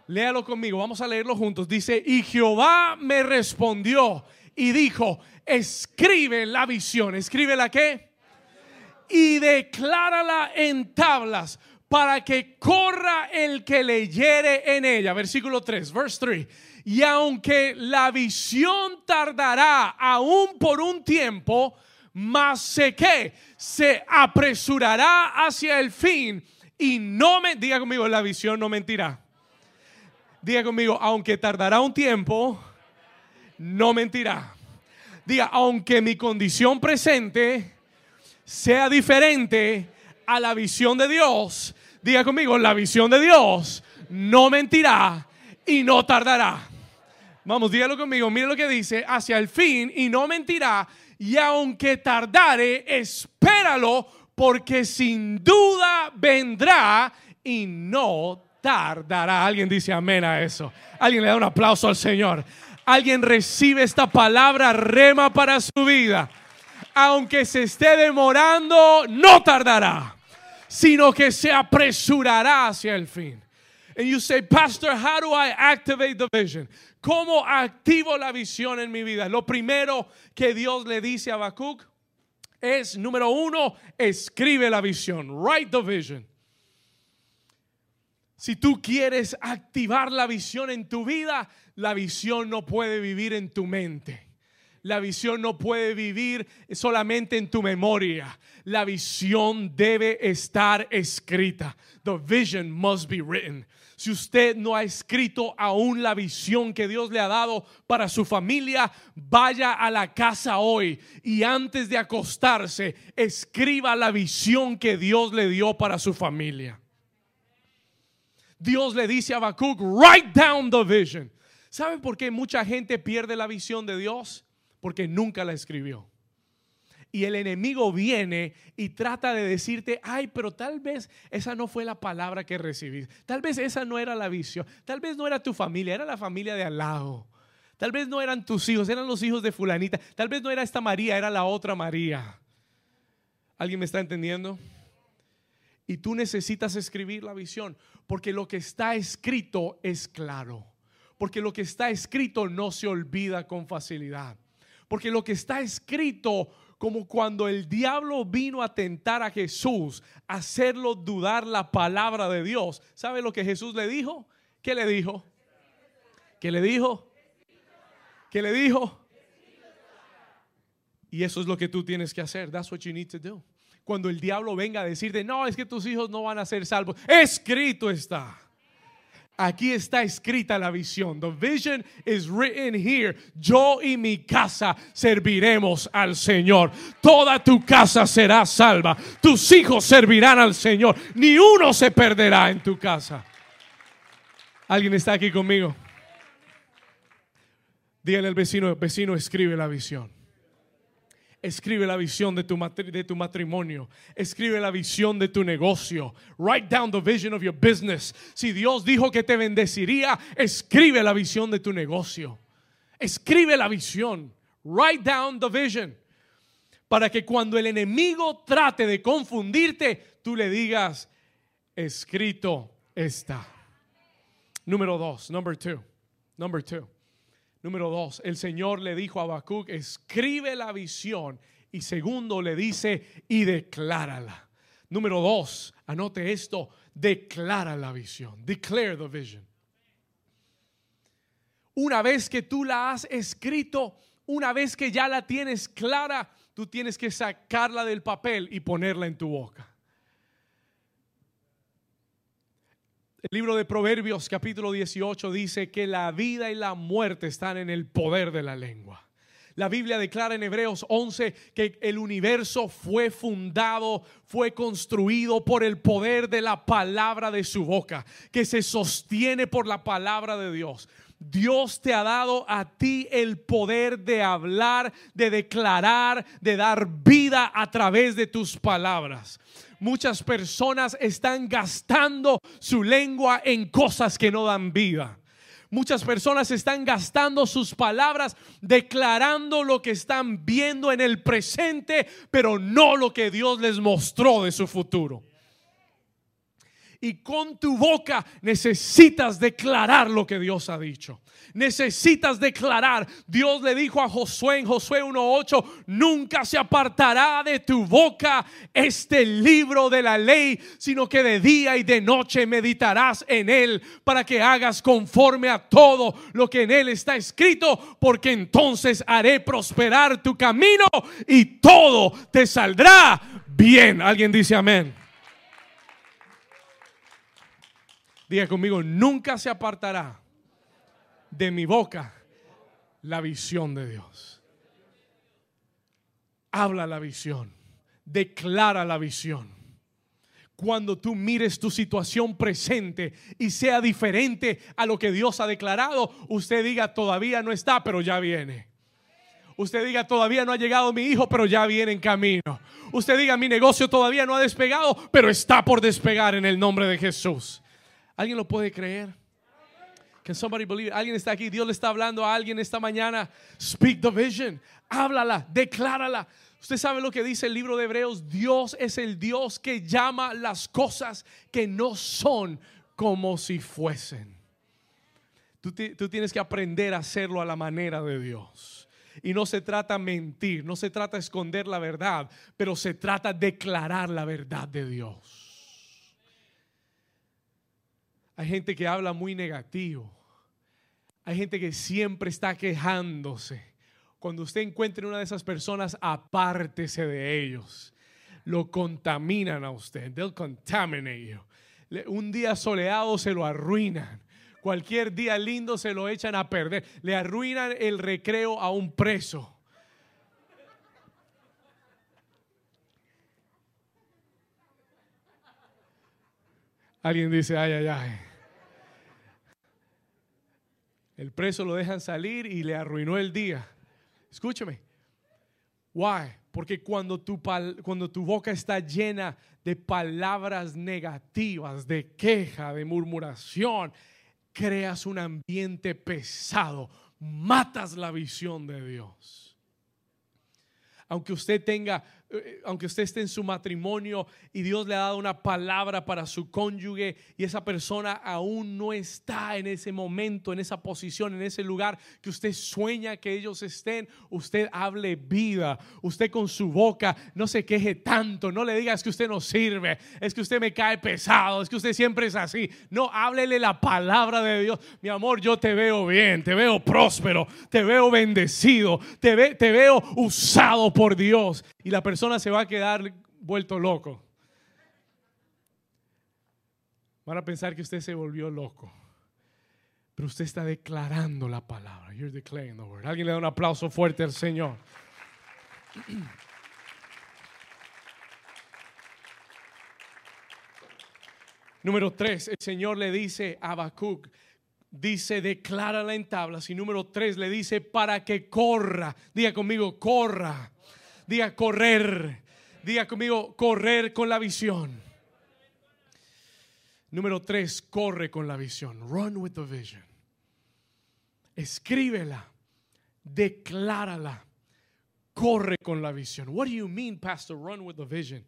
Léalo conmigo, vamos a leerlo juntos. Dice, y Jehová me respondió y dijo, escribe la visión, escribe la que. Y declárala en tablas para que corra el que leyere en ella. Versículo 3, verse 3. Y aunque la visión tardará aún por un tiempo, mas sé que se apresurará hacia el fin y no me diga conmigo la visión no mentirá. Diga conmigo, aunque tardará un tiempo, no mentirá. Diga, aunque mi condición presente sea diferente a la visión de Dios, diga conmigo, la visión de Dios no mentirá y no tardará. Vamos, dígalo conmigo, mire lo que dice, hacia el fin y no mentirá, y aunque tardare, espéralo, porque sin duda vendrá y no tardará. Alguien dice amén a eso. Alguien le da un aplauso al Señor. Alguien recibe esta palabra rema para su vida. Aunque se esté demorando, no tardará, sino que se apresurará hacia el fin. And you say, Pastor, how do I activate the vision? ¿Cómo activo la visión en mi vida? Lo primero que Dios le dice a Habacuc es, número uno, escribe la visión. Write the vision. Si tú quieres activar la visión en tu vida, la visión no puede vivir en tu mente. La visión no puede vivir solamente en tu memoria. La visión debe estar escrita. The vision must be written. Si usted no ha escrito aún la visión que Dios le ha dado para su familia, vaya a la casa hoy y antes de acostarse, escriba la visión que Dios le dio para su familia. Dios le dice a Habacuc, write down the vision. ¿Saben por qué mucha gente pierde la visión de Dios? Porque nunca la escribió y el enemigo viene y trata de decirte, ay, pero tal vez esa no fue la palabra que recibiste, tal vez esa no era la visión, tal vez no era tu familia, era la familia de al lado, tal vez no eran tus hijos, eran los hijos de fulanita, tal vez no era esta María, era la otra María. ¿Alguien me está entendiendo? Y tú necesitas escribir la visión, porque lo que está escrito es claro, porque lo que está escrito no se olvida con facilidad, porque lo que está escrito como cuando el diablo vino a tentar a Jesús, hacerlo dudar la palabra de Dios. ¿Sabe lo que Jesús le dijo? ¿Qué le dijo? ¿Qué le dijo? ¿Qué le dijo? Y eso es lo que tú tienes que hacer. That's what you need to do. Cuando el diablo venga a decirte, no, es que tus hijos no van a ser salvos. Escrito está. Aquí está escrita la visión. The vision is written here. Yo y mi casa serviremos al Señor. Toda tu casa será salva. Tus hijos servirán al Señor. Ni uno se perderá en tu casa. ¿Alguien está aquí conmigo? Dígale al vecino, vecino, escribe la visión. Escribe la visión de tu, de tu matrimonio. Escribe la visión de tu negocio. Write down the vision of your business. Si Dios dijo que te bendeciría, escribe la visión de tu negocio. Escribe la visión. Write down the vision. Para que cuando el enemigo trate de confundirte, tú le digas, escrito está. Número dos, number two. Number two. Número dos, el Señor le dijo a Habacuc, escribe la visión. Y segundo, le dice, y declárala. Número dos, anote esto, declara la visión. Declare the vision. Una vez que tú la has escrito, una vez que ya la tienes clara, tú tienes que sacarla del papel y ponerla en tu boca. El libro de Proverbios capítulo 18 dice que la vida y la muerte están en el poder de la lengua. La Biblia declara en Hebreos 11 que el universo fue fundado, fue construido por el poder de la palabra de su boca, que se sostiene por la palabra de Dios. Dios te ha dado a ti el poder de hablar, de declarar, de dar vida a través de tus palabras muchas personas están gastando su lengua en cosas que no dan vida. Muchas personas están gastando sus palabras declarando lo que están viendo en el presente, pero no lo que Dios les mostró de su futuro y con tu boca necesitas declarar lo que Dios ha dicho. Necesitas declarar. Dios le dijo a Josué en Josué 1.8, nunca se apartará de tu boca este libro de la ley, sino que de día y de noche meditarás en él para que hagas conforme a todo lo que en él está escrito, porque entonces haré prosperar tu camino y todo te saldrá bien. Alguien dice amén. Diga conmigo, nunca se apartará de mi boca la visión de Dios. Habla la visión, declara la visión. cuando tú mires tu situación presente y sea diferente a lo que Dios ha declarado, usted diga, todavía no está, pero ya viene. Usted diga, todavía no ha llegado mi hijo, pero ya viene en camino. Usted diga, mi negocio todavía no ha despegado, pero está por despegar en el nombre de Jesús. ¿Alguien lo puede creer? Can somebody believe? Alguien está aquí. Dios le está hablando a alguien esta mañana. Speak the vision. Háblala, declárala. Usted sabe lo que dice el libro de Hebreos. Dios es el Dios que llama las cosas que no son como si fuesen. Tú, tú tienes que aprender a hacerlo a la manera de Dios. Y no se trata mentir, no se trata esconder la verdad, pero se trata declarar la verdad de Dios. Hay gente que habla muy negativo. Hay gente que siempre está quejándose. Cuando usted encuentre una de esas personas, apártese de ellos. Lo contaminan a usted. They'll contaminate you. Un día soleado se lo arruinan. Cualquier día lindo se lo echan a perder. Le arruinan el recreo a un preso. Alguien dice, ay, ay, ay. El preso lo dejan salir y le arruinó el día. Escúchame. Why? Porque cuando tu, cuando tu boca está llena de palabras negativas, de queja, de murmuración, creas un ambiente pesado, matas la visión de Dios. Aunque usted tenga aunque usted esté en su matrimonio y Dios le ha dado una palabra para su cónyuge y esa persona aún no está en ese momento, en esa posición, en ese lugar que usted sueña que ellos estén, usted hable vida, usted con su boca no se queje tanto, no le diga es que usted no sirve, es que usted me cae pesado, es que usted siempre es así. No, háblele la palabra de Dios. Mi amor, yo te veo bien, te veo próspero, te veo bendecido, te, te veo usado por Dios. Y la persona se va a quedar vuelto loco. Van a pensar que usted se volvió loco. Pero usted está declarando la palabra. You're declaring the word. Alguien le da un aplauso fuerte al Señor. Número tres, el Señor le dice a Habacuc, dice, declárala en tablas. Y número tres le dice, para que corra. Diga conmigo, corra. Diga correr. Diga conmigo, correr con la visión. Número tres, corre con la visión. Run with the vision. Escríbela. Declárala. Corre con la visión. What do you mean, Pastor? Run with the vision.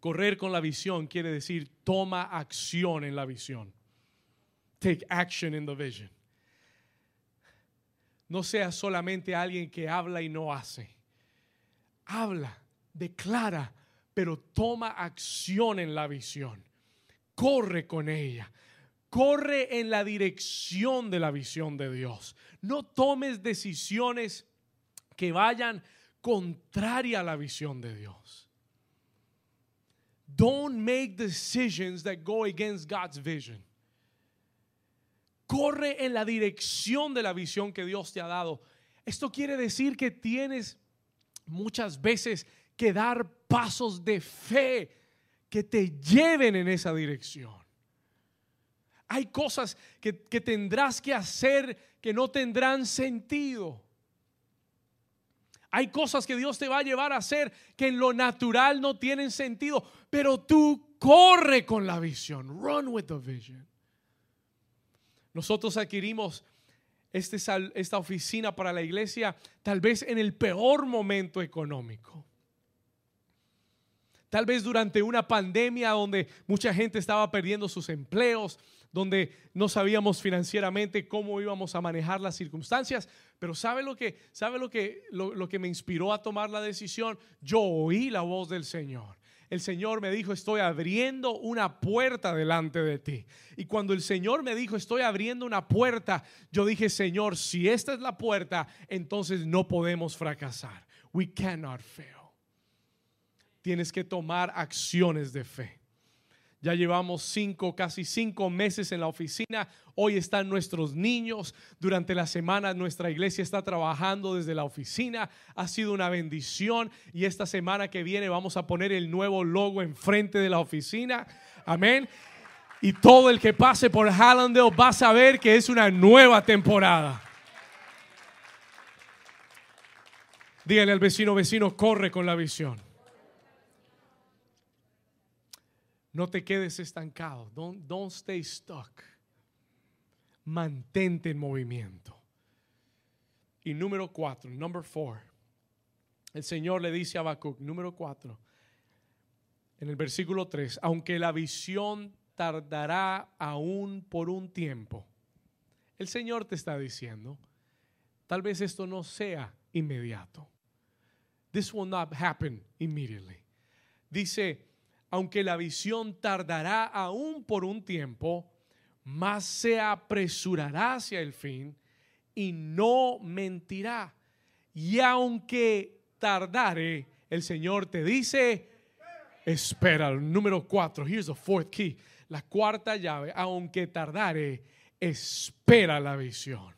Correr con la visión quiere decir toma acción en la visión. Take action in the vision. No sea solamente alguien que habla y no hace habla, declara, pero toma acción en la visión. Corre con ella. Corre en la dirección de la visión de Dios. No tomes decisiones que vayan contraria a la visión de Dios. Don't make decisions that go against God's vision. Corre en la dirección de la visión que Dios te ha dado. Esto quiere decir que tienes muchas veces que dar pasos de fe que te lleven en esa dirección. Hay cosas que, tendrás que hacer que no tendrán sentido. Hay cosas que Dios te va a llevar a hacer que en lo natural no tienen sentido, pero tú corre con la visión. Run with the vision. Nosotros adquirimos este esta oficina para la iglesia tal vez en el peor momento económico. Tal vez durante una pandemia donde mucha gente estaba perdiendo sus empleos, donde no sabíamos financieramente cómo íbamos a manejar las circunstancias, pero ¿sabe lo que, sabe lo que, lo que me inspiró a tomar la decisión? Yo oí la voz del Señor el Señor me dijo, estoy abriendo una puerta delante de ti. Y cuando el Señor me dijo, estoy abriendo una puerta, yo dije, Señor, si esta es la puerta, entonces no podemos fracasar. We cannot fail. Tienes que tomar acciones de fe. Ya llevamos cinco, casi cinco meses en la oficina. Hoy están nuestros niños. Durante la semana nuestra iglesia está trabajando desde la oficina. Ha sido una bendición. Y esta semana que viene vamos a poner el nuevo logo enfrente de la oficina. Amén. Y todo el que pase por Hallandale va a saber que es una nueva temporada. Dígale al vecino, vecino, corre con la visión. No te quedes estancado. Don't, stay stuck. Mantente en movimiento. Y número cuatro, number four. El Señor le dice a Habacuc, número cuatro, en el versículo 3, aunque la visión tardará aún por un tiempo, el Señor te está diciendo, tal vez esto no sea inmediato. This will not happen immediately. Dice, aunque la visión tardará aún por un tiempo, más se apresurará hacia el fin y no mentirá. Y aunque tardare, el Señor te dice, espera. Número cuatro, here's the fourth key. La cuarta llave, aunque tardare, espera la visión.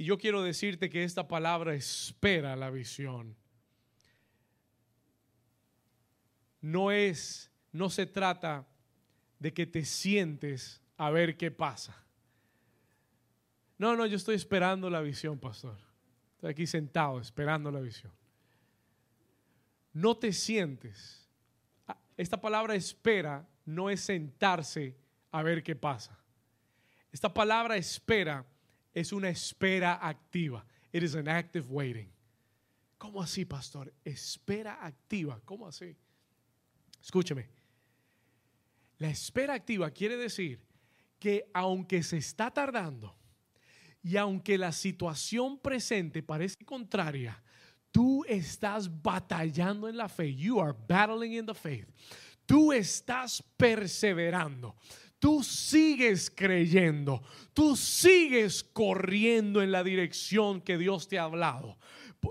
Y yo quiero decirte que esta palabra espera la visión. No es, no se trata de que te sientes a ver qué pasa. No, no, yo estoy esperando la visión, pastor. Estoy aquí sentado esperando la visión. No te sientes. Ah, esta palabra espera no es sentarse a ver qué pasa. Esta palabra espera es una espera activa. It is an active waiting. ¿Cómo así, pastor? Espera activa. ¿Cómo así? Escúcheme. La espera activa quiere decir que aunque se está tardando y aunque la situación presente parece contraria, tú estás batallando en la fe. You are battling in the faith. Tú estás perseverando tú sigues creyendo, tú sigues corriendo en la dirección que Dios te ha hablado.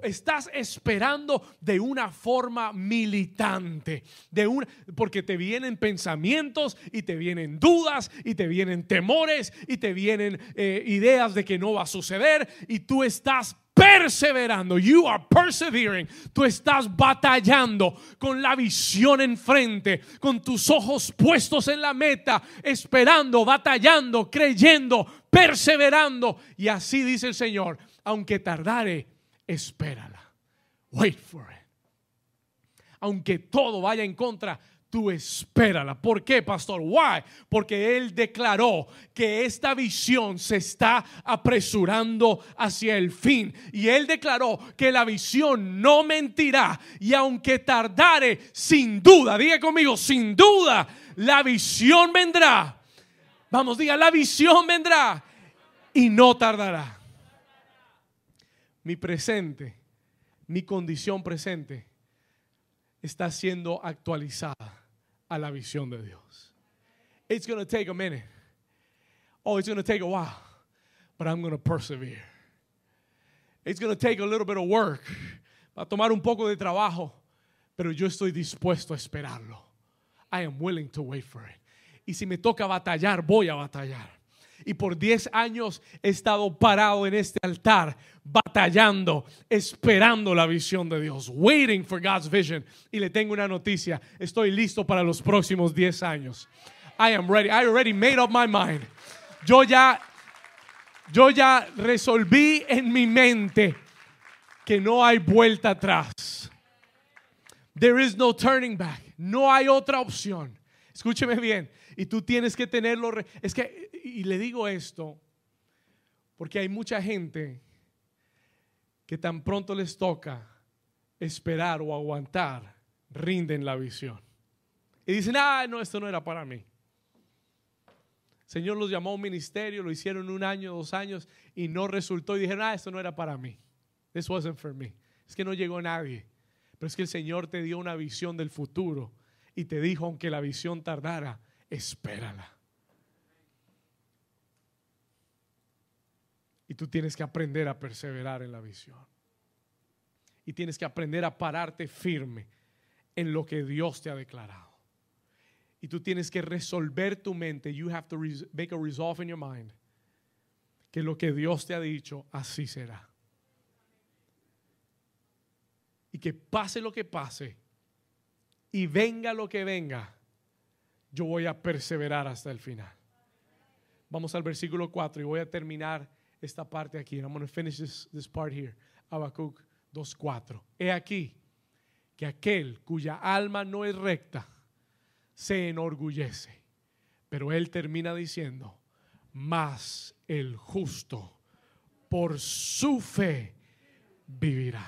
Estás esperando de una forma militante, de porque te vienen pensamientos y te vienen dudas y te vienen temores y te vienen eh, ideas de que no va a suceder y tú estás perseverando. You are persevering. Tú estás batallando con la visión enfrente, con tus ojos puestos en la meta, esperando, batallando, creyendo, perseverando. Y así dice el Señor, aunque tardare, espérala. Wait for it. Aunque todo vaya en contra, tú espérala. ¿Por qué, pastor? Why? Porque él declaró que esta visión se está apresurando hacia el fin. Y él declaró que la visión no mentirá. Y aunque tardare, sin duda, diga conmigo, sin duda, la visión vendrá. Vamos, diga, la visión vendrá y no tardará. Mi presente, mi condición presente está siendo actualizada a la visión de Dios. It's going to take a minute. Oh, it's going to take a while, but I'm going to persevere. It's going to take a little bit of work. Va a tomar un poco de trabajo, pero yo estoy dispuesto a esperarlo. I am willing to wait for it. Y si me toca batallar, voy a batallar y por 10 años he estado parado en este altar, batallando, esperando la visión de Dios, waiting for God's vision. Y le tengo una noticia, estoy listo para los próximos 10 años. I am ready. I already made up my mind. Yo ya yo ya resolví en mi mente que no hay vuelta atrás. There is no turning back. No hay otra opción. Escúcheme bien. Y tú tienes que tenerlo. Es que, y le digo esto, porque hay mucha gente que tan pronto les toca esperar o aguantar, rinden la visión. Y dicen, ah, no, esto no era para mí. Señor los llamó a un ministerio, lo hicieron un año, dos años y no resultó. Y dijeron, ah, esto no era para mí. This wasn't for me. Es que no llegó nadie. Pero es que el Señor te dio una visión del futuro y te dijo, aunque la visión tardara, espérala. Y tú tienes que aprender a perseverar en la visión. Y tienes que aprender a pararte firme en lo que Dios te ha declarado. Y tú tienes que resolver tu mente. You have to make a resolve in your mind. Que lo que Dios te ha dicho, así será. Y que pase lo que pase. Y venga lo que venga. Yo voy a perseverar hasta el final. Vamos al versículo 4 y voy a terminar esta parte aquí. I'm going to finish this, this part here. Habacuc 2.4. He aquí que aquel cuya alma no es recta se enorgullece. Pero él termina diciendo, más el justo por su fe vivirá.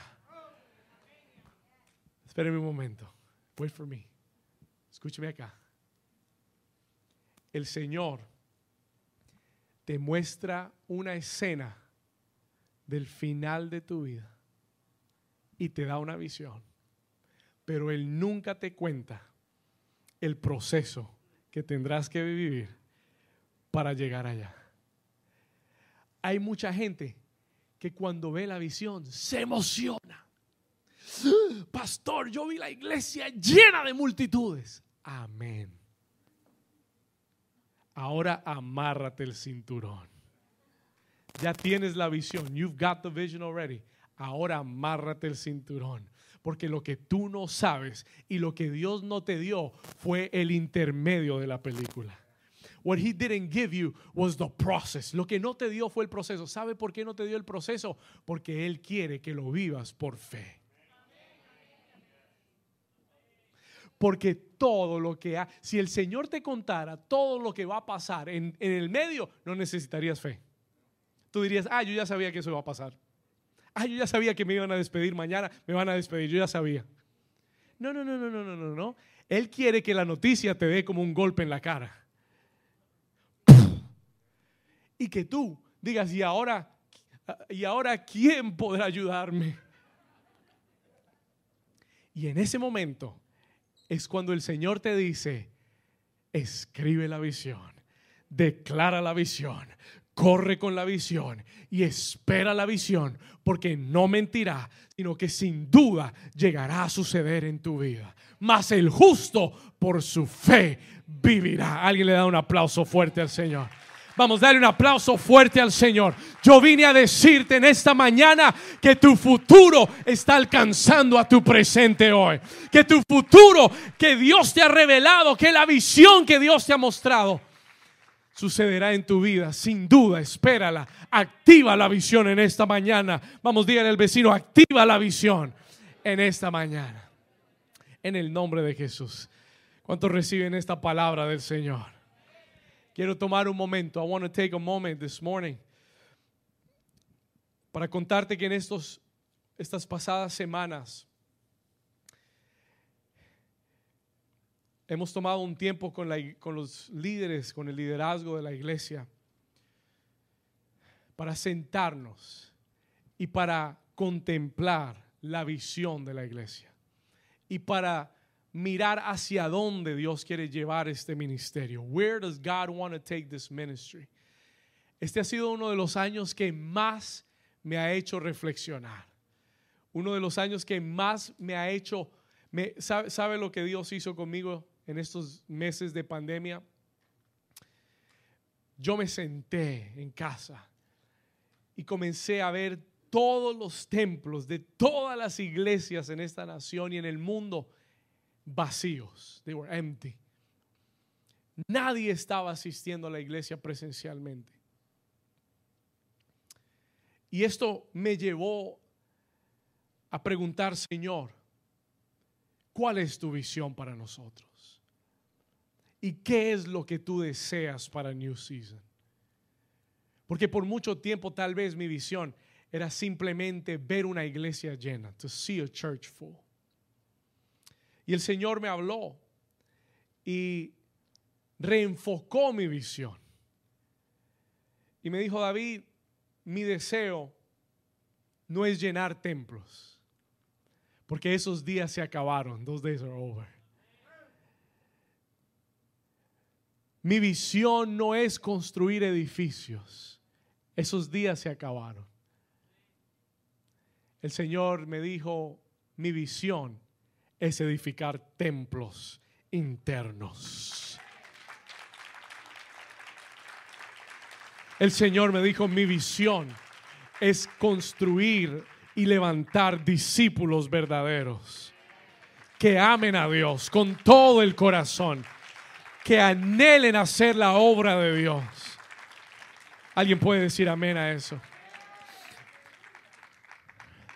Espérenme un momento. Wait for me. Escúcheme acá. El Señor te muestra una escena del final de tu vida y te da una visión. Pero Él nunca te cuenta el proceso que tendrás que vivir para llegar allá. Hay mucha gente que cuando ve la visión se emociona. Pastor, yo vi la iglesia llena de multitudes. Amén. Ahora amárrate el cinturón. Ya tienes la visión. You've got the vision already. Ahora amárrate el cinturón. Porque lo que tú no sabes y lo que Dios no te dio fue el intermedio de la película. What he didn't give you was the process. Lo que no te dio fue el proceso. ¿Sabe por qué no te dio el proceso? Porque Él quiere que lo vivas por fe. Porque todo lo que ha, si el Señor te contara todo lo que va a pasar en, en, el medio, no necesitarías fe. Tú dirías, ah, yo ya sabía que eso iba a pasar. Ah, yo ya sabía que me iban a despedir mañana, me van a despedir, yo ya sabía. No, no, no, no, no, no, no, no. Él quiere que la noticia te dé como un golpe en la cara. Y que tú digas, ¿y ahora, ¿y ahora quién podrá ayudarme? Y en ese momento es cuando el Señor te dice, escribe la visión, declara la visión, corre con la visión y espera la visión, porque no mentirá, sino que sin duda llegará a suceder en tu vida. Mas el justo por su fe vivirá. Alguien le da un aplauso fuerte al Señor. Vamos, a darle un aplauso fuerte al Señor. Yo vine a decirte en esta mañana que tu futuro está alcanzando a tu presente hoy. Que tu futuro que Dios te ha revelado, que la visión que Dios te ha mostrado, sucederá en tu vida. Sin duda, espérala. Activa la visión en esta mañana. Vamos, dígale al vecino, activa la visión en esta mañana. En el nombre de Jesús. ¿Cuántos reciben esta palabra del Señor? Quiero tomar un momento. I want to take a moment this morning para contarte que en estos, estas pasadas semanas hemos tomado un tiempo con, la, con los líderes, con el liderazgo de la iglesia, para sentarnos y para contemplar la visión de la iglesia y para mirar hacia dónde Dios quiere llevar este ministerio. Where does God want to take this ministry? Este ha sido uno de los años que más me ha hecho reflexionar. Uno de los años que más me ha hecho, me, ¿sabe, ¿sabe lo que Dios hizo conmigo en estos meses de pandemia? Yo me senté en casa y comencé a ver todos los templos de todas las iglesias en esta nación y en el mundo vacíos. They were empty. Nadie estaba asistiendo a la iglesia presencialmente. Y esto me llevó a preguntar, Señor, ¿cuál es tu visión para nosotros? ¿Y qué es lo que tú deseas para New Season? Porque por mucho tiempo tal vez mi visión era simplemente ver una iglesia llena, to see a church full. Y el Señor me habló y reenfocó mi visión. Y me dijo, David, mi deseo no es llenar templos, porque esos días se acabaron. Those days are over. Mi visión no es construir edificios. Esos días se acabaron. el Señor me dijo, mi visión es edificar templos internos. El Señor me dijo, mi visión es construir y levantar discípulos verdaderos que amen a Dios con todo el corazón, que anhelen hacer la obra de Dios. ¿Alguien puede decir amén a eso?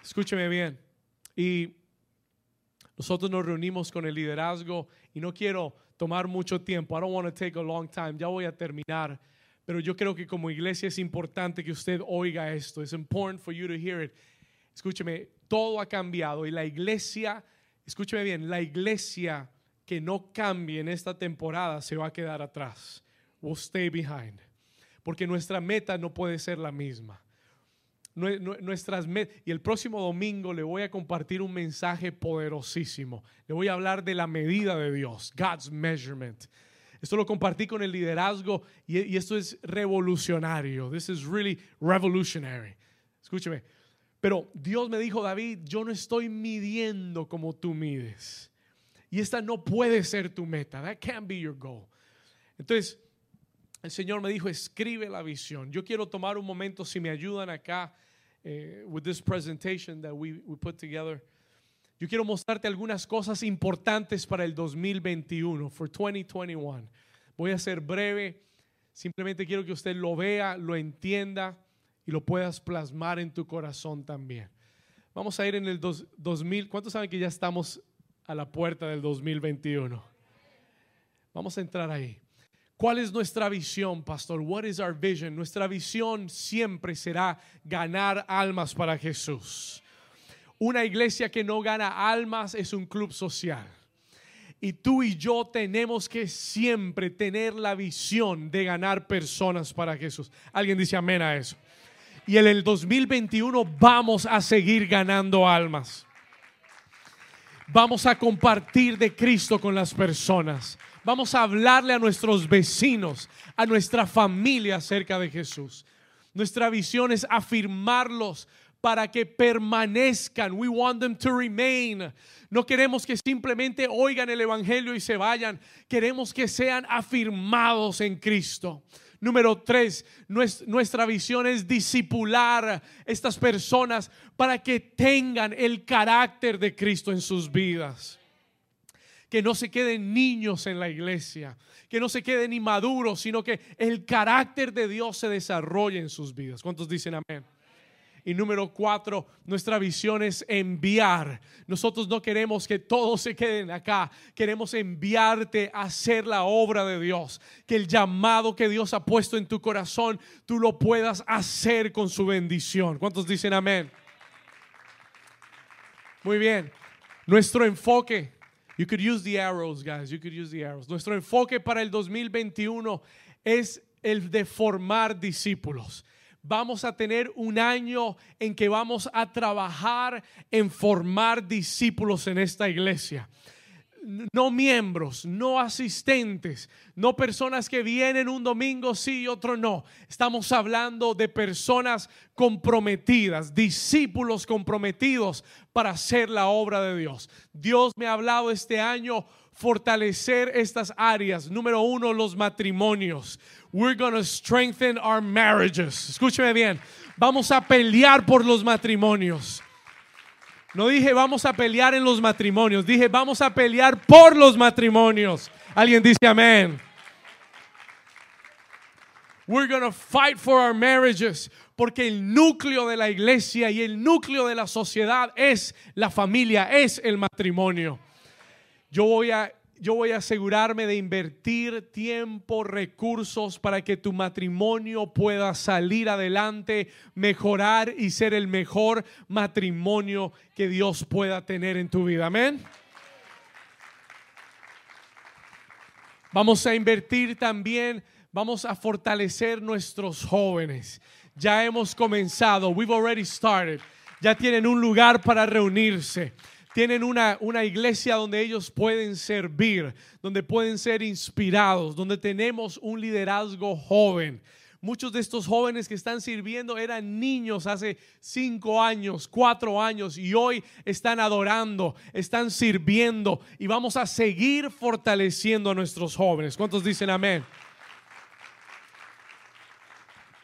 Escúcheme bien. Y nosotros nos reunimos con el liderazgo y no quiero tomar mucho tiempo. I don't want to take a long time. Ya voy a terminar. Pero yo creo que como iglesia es importante que usted oiga esto. Es important for you to hear it. Escúcheme, todo ha cambiado y la iglesia, escúcheme bien, la iglesia que no cambie en esta temporada se va a quedar atrás. Will stay behind. Porque nuestra meta no puede ser la misma nuestras y el próximo domingo le voy a compartir un mensaje poderosísimo. Le voy a hablar de la medida de Dios, God's measurement. Esto lo compartí con el liderazgo y, y esto es revolucionario. This is really revolutionary. Escúcheme. Pero Dios me dijo, David, yo no estoy midiendo como tú mides. Y esta no puede ser tu meta. That can't be your goal. Entonces, el Señor me dijo, escribe la visión. Yo quiero tomar un momento, si me ayudan acá, eh, with this presentation that we, we put together. Yo quiero mostrarte algunas cosas importantes para el 2021, for 2021. Voy a ser breve, simplemente quiero que usted lo vea, lo entienda y lo puedas plasmar en tu corazón también. Vamos a ir en el 2000, ¿cuántos saben que ya estamos a la puerta del 2021? Vamos a entrar ahí. ¿Cuál es nuestra visión, pastor? What is our vision? Nuestra visión siempre será ganar almas para Jesús. Una iglesia que no gana almas es un club social. Y tú y yo tenemos que siempre tener la visión de ganar personas para Jesús. Alguien dice amén a eso. Y en el 2021 vamos a seguir ganando almas. Vamos a compartir de Cristo con las personas. Vamos a hablarle a nuestros vecinos, a nuestra familia acerca de Jesús. Nuestra visión es afirmarlos para que permanezcan. We want them to remain. No queremos que simplemente oigan el Evangelio y se vayan. Queremos que sean afirmados en Cristo. Número tres, nuestra visión es disipular estas personas para que tengan el carácter de Cristo en sus vidas que no se queden niños en la iglesia, que no se queden inmaduros, sino que el carácter de Dios se desarrolle en sus vidas. ¿Cuántos dicen amén? Y número cuatro, nuestra visión es enviar. Nosotros no queremos que todos se queden acá. Queremos enviarte a hacer la obra de Dios. Que el llamado que Dios ha puesto en tu corazón, tú lo puedas hacer con su bendición. ¿Cuántos dicen amén? Muy bien. Nuestro enfoque You could use the arrows, guys. You could use the arrows. Nuestro enfoque para el 2021 es el de formar discípulos. Vamos a tener un año en que vamos a trabajar en formar discípulos en esta iglesia no miembros, no asistentes, no personas que vienen un domingo sí y otro no. Estamos hablando de personas comprometidas, discípulos comprometidos para hacer la obra de Dios. Dios me ha hablado este año fortalecer estas áreas. Número uno, los matrimonios. We're to strengthen our marriages. Escúcheme bien. Vamos a pelear por los matrimonios. No dije vamos a pelear en los matrimonios, dije vamos a pelear por los matrimonios. Alguien dice amén. We're going to fight for our marriages porque el núcleo de la iglesia y el núcleo de la sociedad es la familia, es el matrimonio. Yo voy a yo voy a asegurarme de invertir tiempo, recursos para que tu matrimonio pueda salir adelante, mejorar y ser el mejor matrimonio que Dios pueda tener en tu vida. Amén. Vamos a invertir también, vamos a fortalecer nuestros jóvenes. Ya hemos comenzado, we've already started. Ya tienen un lugar para reunirse tienen una, una iglesia donde ellos pueden servir, donde pueden ser inspirados, donde tenemos un liderazgo joven. Muchos de estos jóvenes que están sirviendo eran niños hace cinco años, cuatro años y hoy están adorando, están sirviendo y vamos a seguir fortaleciendo a nuestros jóvenes. ¿Cuántos dicen amén?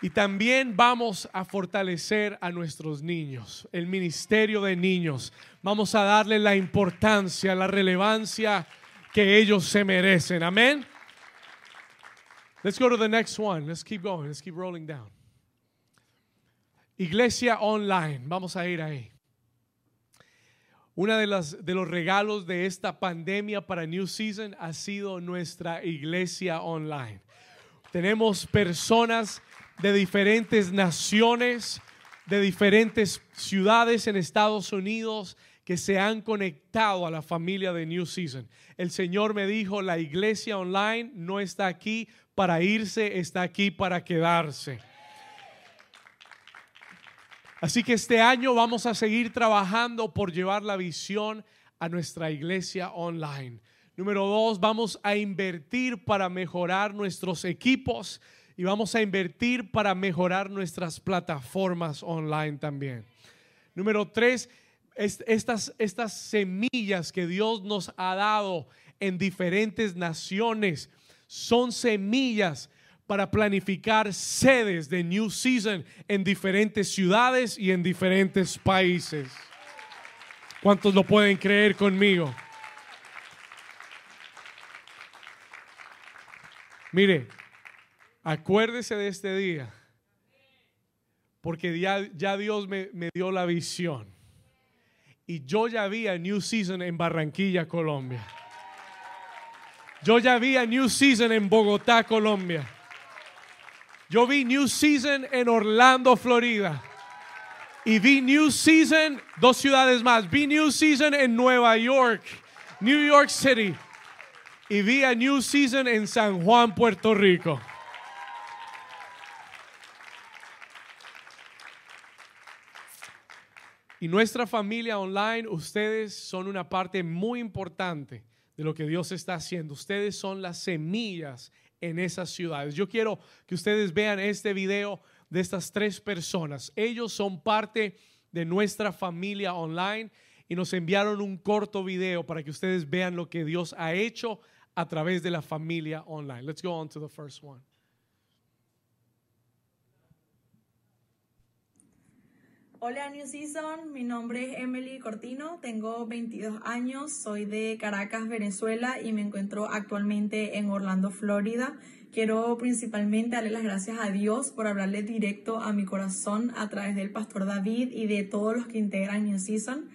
Y también vamos a fortalecer a nuestros niños, el ministerio de niños. Vamos a darle la importancia, la relevancia que ellos se merecen. Amén. Let's go to the next one. Let's keep going. Let's keep rolling down. Iglesia online. Vamos a ir ahí. Una de, las, de los regalos de esta pandemia para New Season ha sido nuestra iglesia online. Tenemos personas de diferentes naciones, de diferentes ciudades en Estados Unidos que se han conectado a la familia de New Season. El Señor me dijo, la iglesia online no está aquí para irse, está aquí para quedarse. Así que este año vamos a seguir trabajando por llevar la visión a nuestra iglesia online. Número dos, vamos a invertir para mejorar nuestros equipos y vamos a invertir para mejorar nuestras plataformas online también. Número tres, estas, estas semillas que Dios nos ha dado en diferentes naciones son semillas para planificar sedes de New Season en diferentes ciudades y en diferentes países. ¿Cuántos lo pueden creer conmigo? Mire, Acuérdese de este día, porque ya, ya Dios me, me, dio la visión. Y yo ya vi a New Season en Barranquilla, Colombia. Yo ya vi a New Season en Bogotá, Colombia. Yo vi New Season en Orlando, Florida. Y vi New Season, dos ciudades más. Vi New Season en Nueva York, New York City. Y vi a New Season en San Juan, Puerto Rico. Y nuestra familia online, ustedes son una parte muy importante de lo que Dios está haciendo. Ustedes son las semillas en esas ciudades. Yo quiero que ustedes vean este video de estas tres personas. Ellos son parte de nuestra familia online y nos enviaron un corto video para que ustedes vean lo que Dios ha hecho a través de la familia online. Let's go on to the first one. Hola New Season, mi nombre es Emily Cortino, tengo 22 años, soy de Caracas, Venezuela y me encuentro actualmente en Orlando, Florida. Quiero principalmente darle las gracias a Dios por hablarle directo a mi corazón a través del pastor David y de todos los que integran New Season.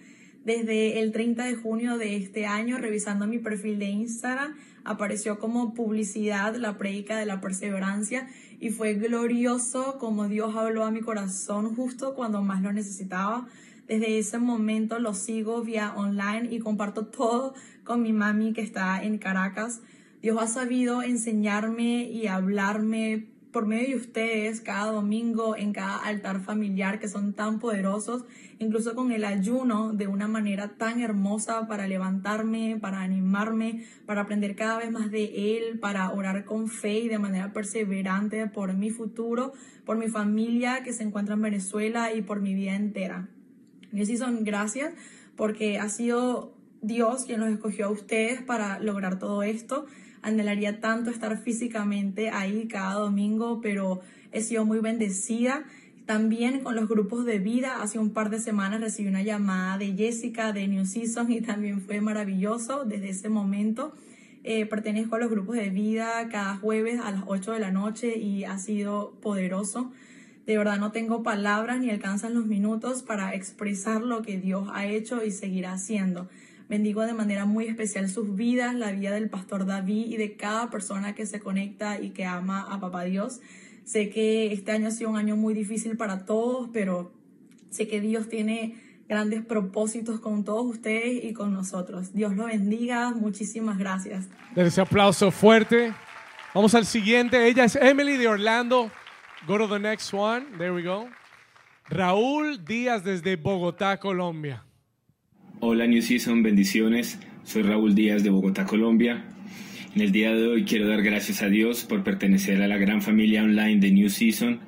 Desde el 30 de junio de este año, revisando mi perfil de Instagram, apareció como publicidad la prédica de la perseverancia y fue glorioso como Dios habló a mi corazón justo cuando más lo necesitaba. Desde ese momento lo sigo vía online y comparto todo con mi mami que está en Caracas. Dios ha sabido enseñarme y hablarme por medio de ustedes cada domingo en cada altar familiar que son tan poderosos, incluso con el ayuno de una manera tan hermosa para levantarme, para animarme, para aprender cada vez más de Él, para orar con fe y de manera perseverante por mi futuro, por mi familia que se encuentra en Venezuela y por mi vida entera. Y así son gracias porque ha sido Dios quien los escogió a ustedes para lograr todo esto anhelaría tanto estar físicamente ahí cada domingo, pero he sido muy bendecida. También con los grupos de vida, hace un par de semanas recibí una llamada de Jessica de New Season y también fue maravilloso desde ese momento. Eh, pertenezco a los grupos de vida cada jueves a las 8 de la noche y ha sido poderoso. De verdad no tengo palabras ni alcanzan los minutos para expresar lo que Dios ha hecho y seguirá haciendo. Bendigo de manera muy especial sus vidas, la vida del pastor David y de cada persona que se conecta y que ama a Papá Dios. Sé que este año ha sido un año muy difícil para todos, pero sé que Dios tiene grandes propósitos con todos ustedes y con nosotros. Dios lo bendiga. Muchísimas gracias. Ese aplauso fuerte. Vamos al siguiente. Ella es Emily de Orlando. Go to the next one. There we go. Raúl Díaz desde Bogotá, Colombia. Hola New Season, bendiciones. Soy Raúl Díaz de Bogotá, Colombia. En el día de hoy quiero dar gracias a Dios por pertenecer a la gran familia online de New Season.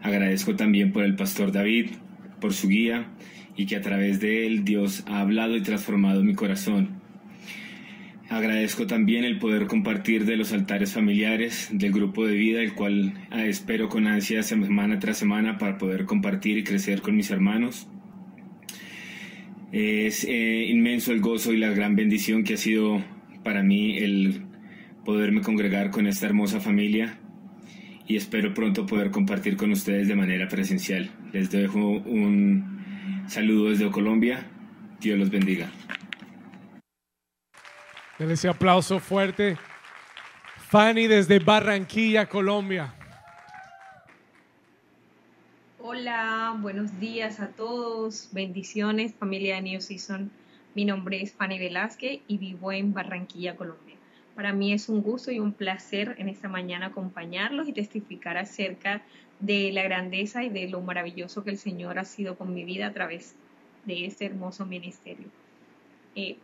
Agradezco también por el pastor David, por su guía y que a través de él Dios ha hablado y transformado mi corazón. Agradezco también el poder compartir de los altares familiares del grupo de vida, el cual eh, espero con ansia semana tras semana para poder compartir y crecer con mis hermanos. Es eh, inmenso el gozo y la gran bendición que ha sido para mí el poderme congregar con esta hermosa familia y espero pronto poder compartir con ustedes de manera presencial. Les dejo un saludo desde Colombia. Dios los bendiga. Denle ese aplauso fuerte. Fanny desde Barranquilla, Colombia. Hola, buenos días a todos. Bendiciones, familia de New Season. Mi nombre es Fanny Velázquez y vivo en Barranquilla, Colombia. Para mí es un gusto y un placer en esta mañana acompañarlos y testificar acerca de la grandeza y de lo maravilloso que el Señor ha sido con mi vida a través de este hermoso ministerio. Eh,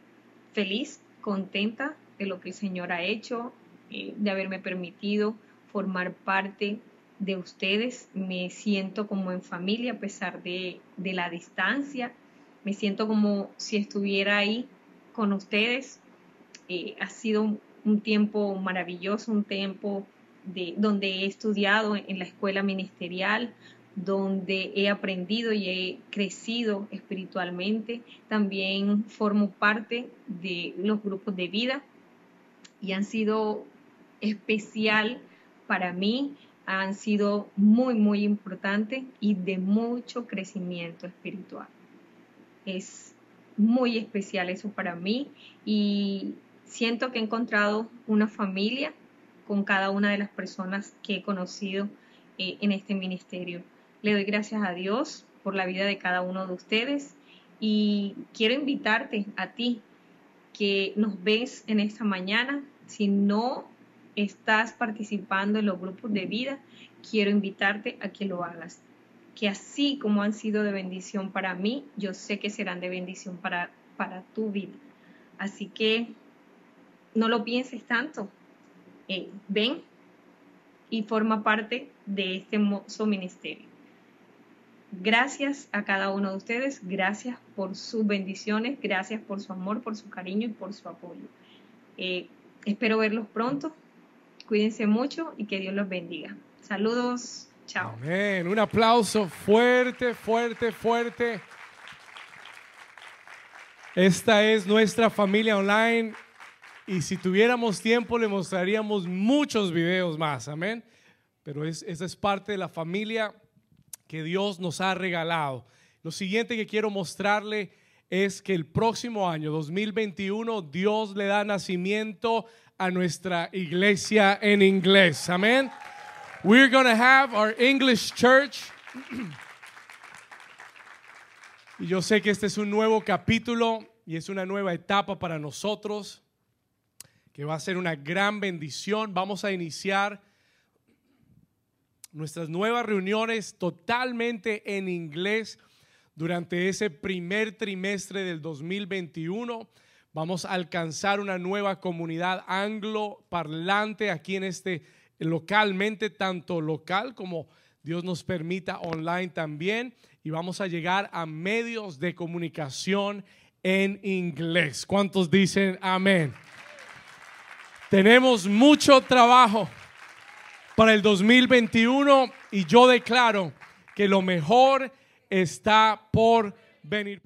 feliz, contenta de lo que el Señor ha hecho, eh, de haberme permitido formar parte de ustedes. Me siento como en familia a pesar de, de la distancia. Me siento como si estuviera ahí con ustedes. Eh, ha sido un tiempo maravilloso, un tiempo de, donde he estudiado en la escuela ministerial, donde he aprendido y he crecido espiritualmente. También formo parte de los grupos de vida y han sido especial para mí, han sido muy, muy importantes y de mucho crecimiento espiritual. Es muy especial eso para mí y siento que he encontrado una familia con cada una de las personas que he conocido eh, en este ministerio. Le doy gracias a Dios por la vida de cada uno de ustedes y quiero invitarte a ti que nos ves en esta mañana. Si no estás participando en los grupos de vida, quiero invitarte a que lo hagas. Que así como han sido de bendición para mí, yo sé que serán de bendición para, para tu vida. Así que no lo pienses tanto. Eh, ven y forma parte de este hermoso ministerio. Gracias a cada uno de ustedes, gracias por sus bendiciones, gracias por su amor, por su cariño y por su apoyo. Eh, espero verlos pronto. Cuídense mucho y que Dios los bendiga. Saludos. Chao. Amén. Un aplauso fuerte, fuerte, fuerte. Esta es nuestra familia online y si tuviéramos tiempo le mostraríamos muchos videos más. Amén. Pero es, esa es parte de la familia que Dios nos ha regalado. Lo siguiente que quiero mostrarle es que el próximo año, 2021, Dios le da nacimiento a nuestra iglesia en inglés. Amén. We're going to have our English church. Y yo sé que este es un nuevo capítulo y es una nueva etapa para nosotros, que va a ser una gran bendición. Vamos a iniciar nuestras nuevas reuniones totalmente en inglés durante ese primer trimestre del 2021. Vamos a alcanzar una nueva comunidad anglo parlante aquí en este localmente, tanto local como Dios nos permita online también. Y vamos a llegar a medios de comunicación en inglés. ¿Cuántos dicen amén? Tenemos mucho trabajo para el 2021 y yo declaro que lo mejor está por venir.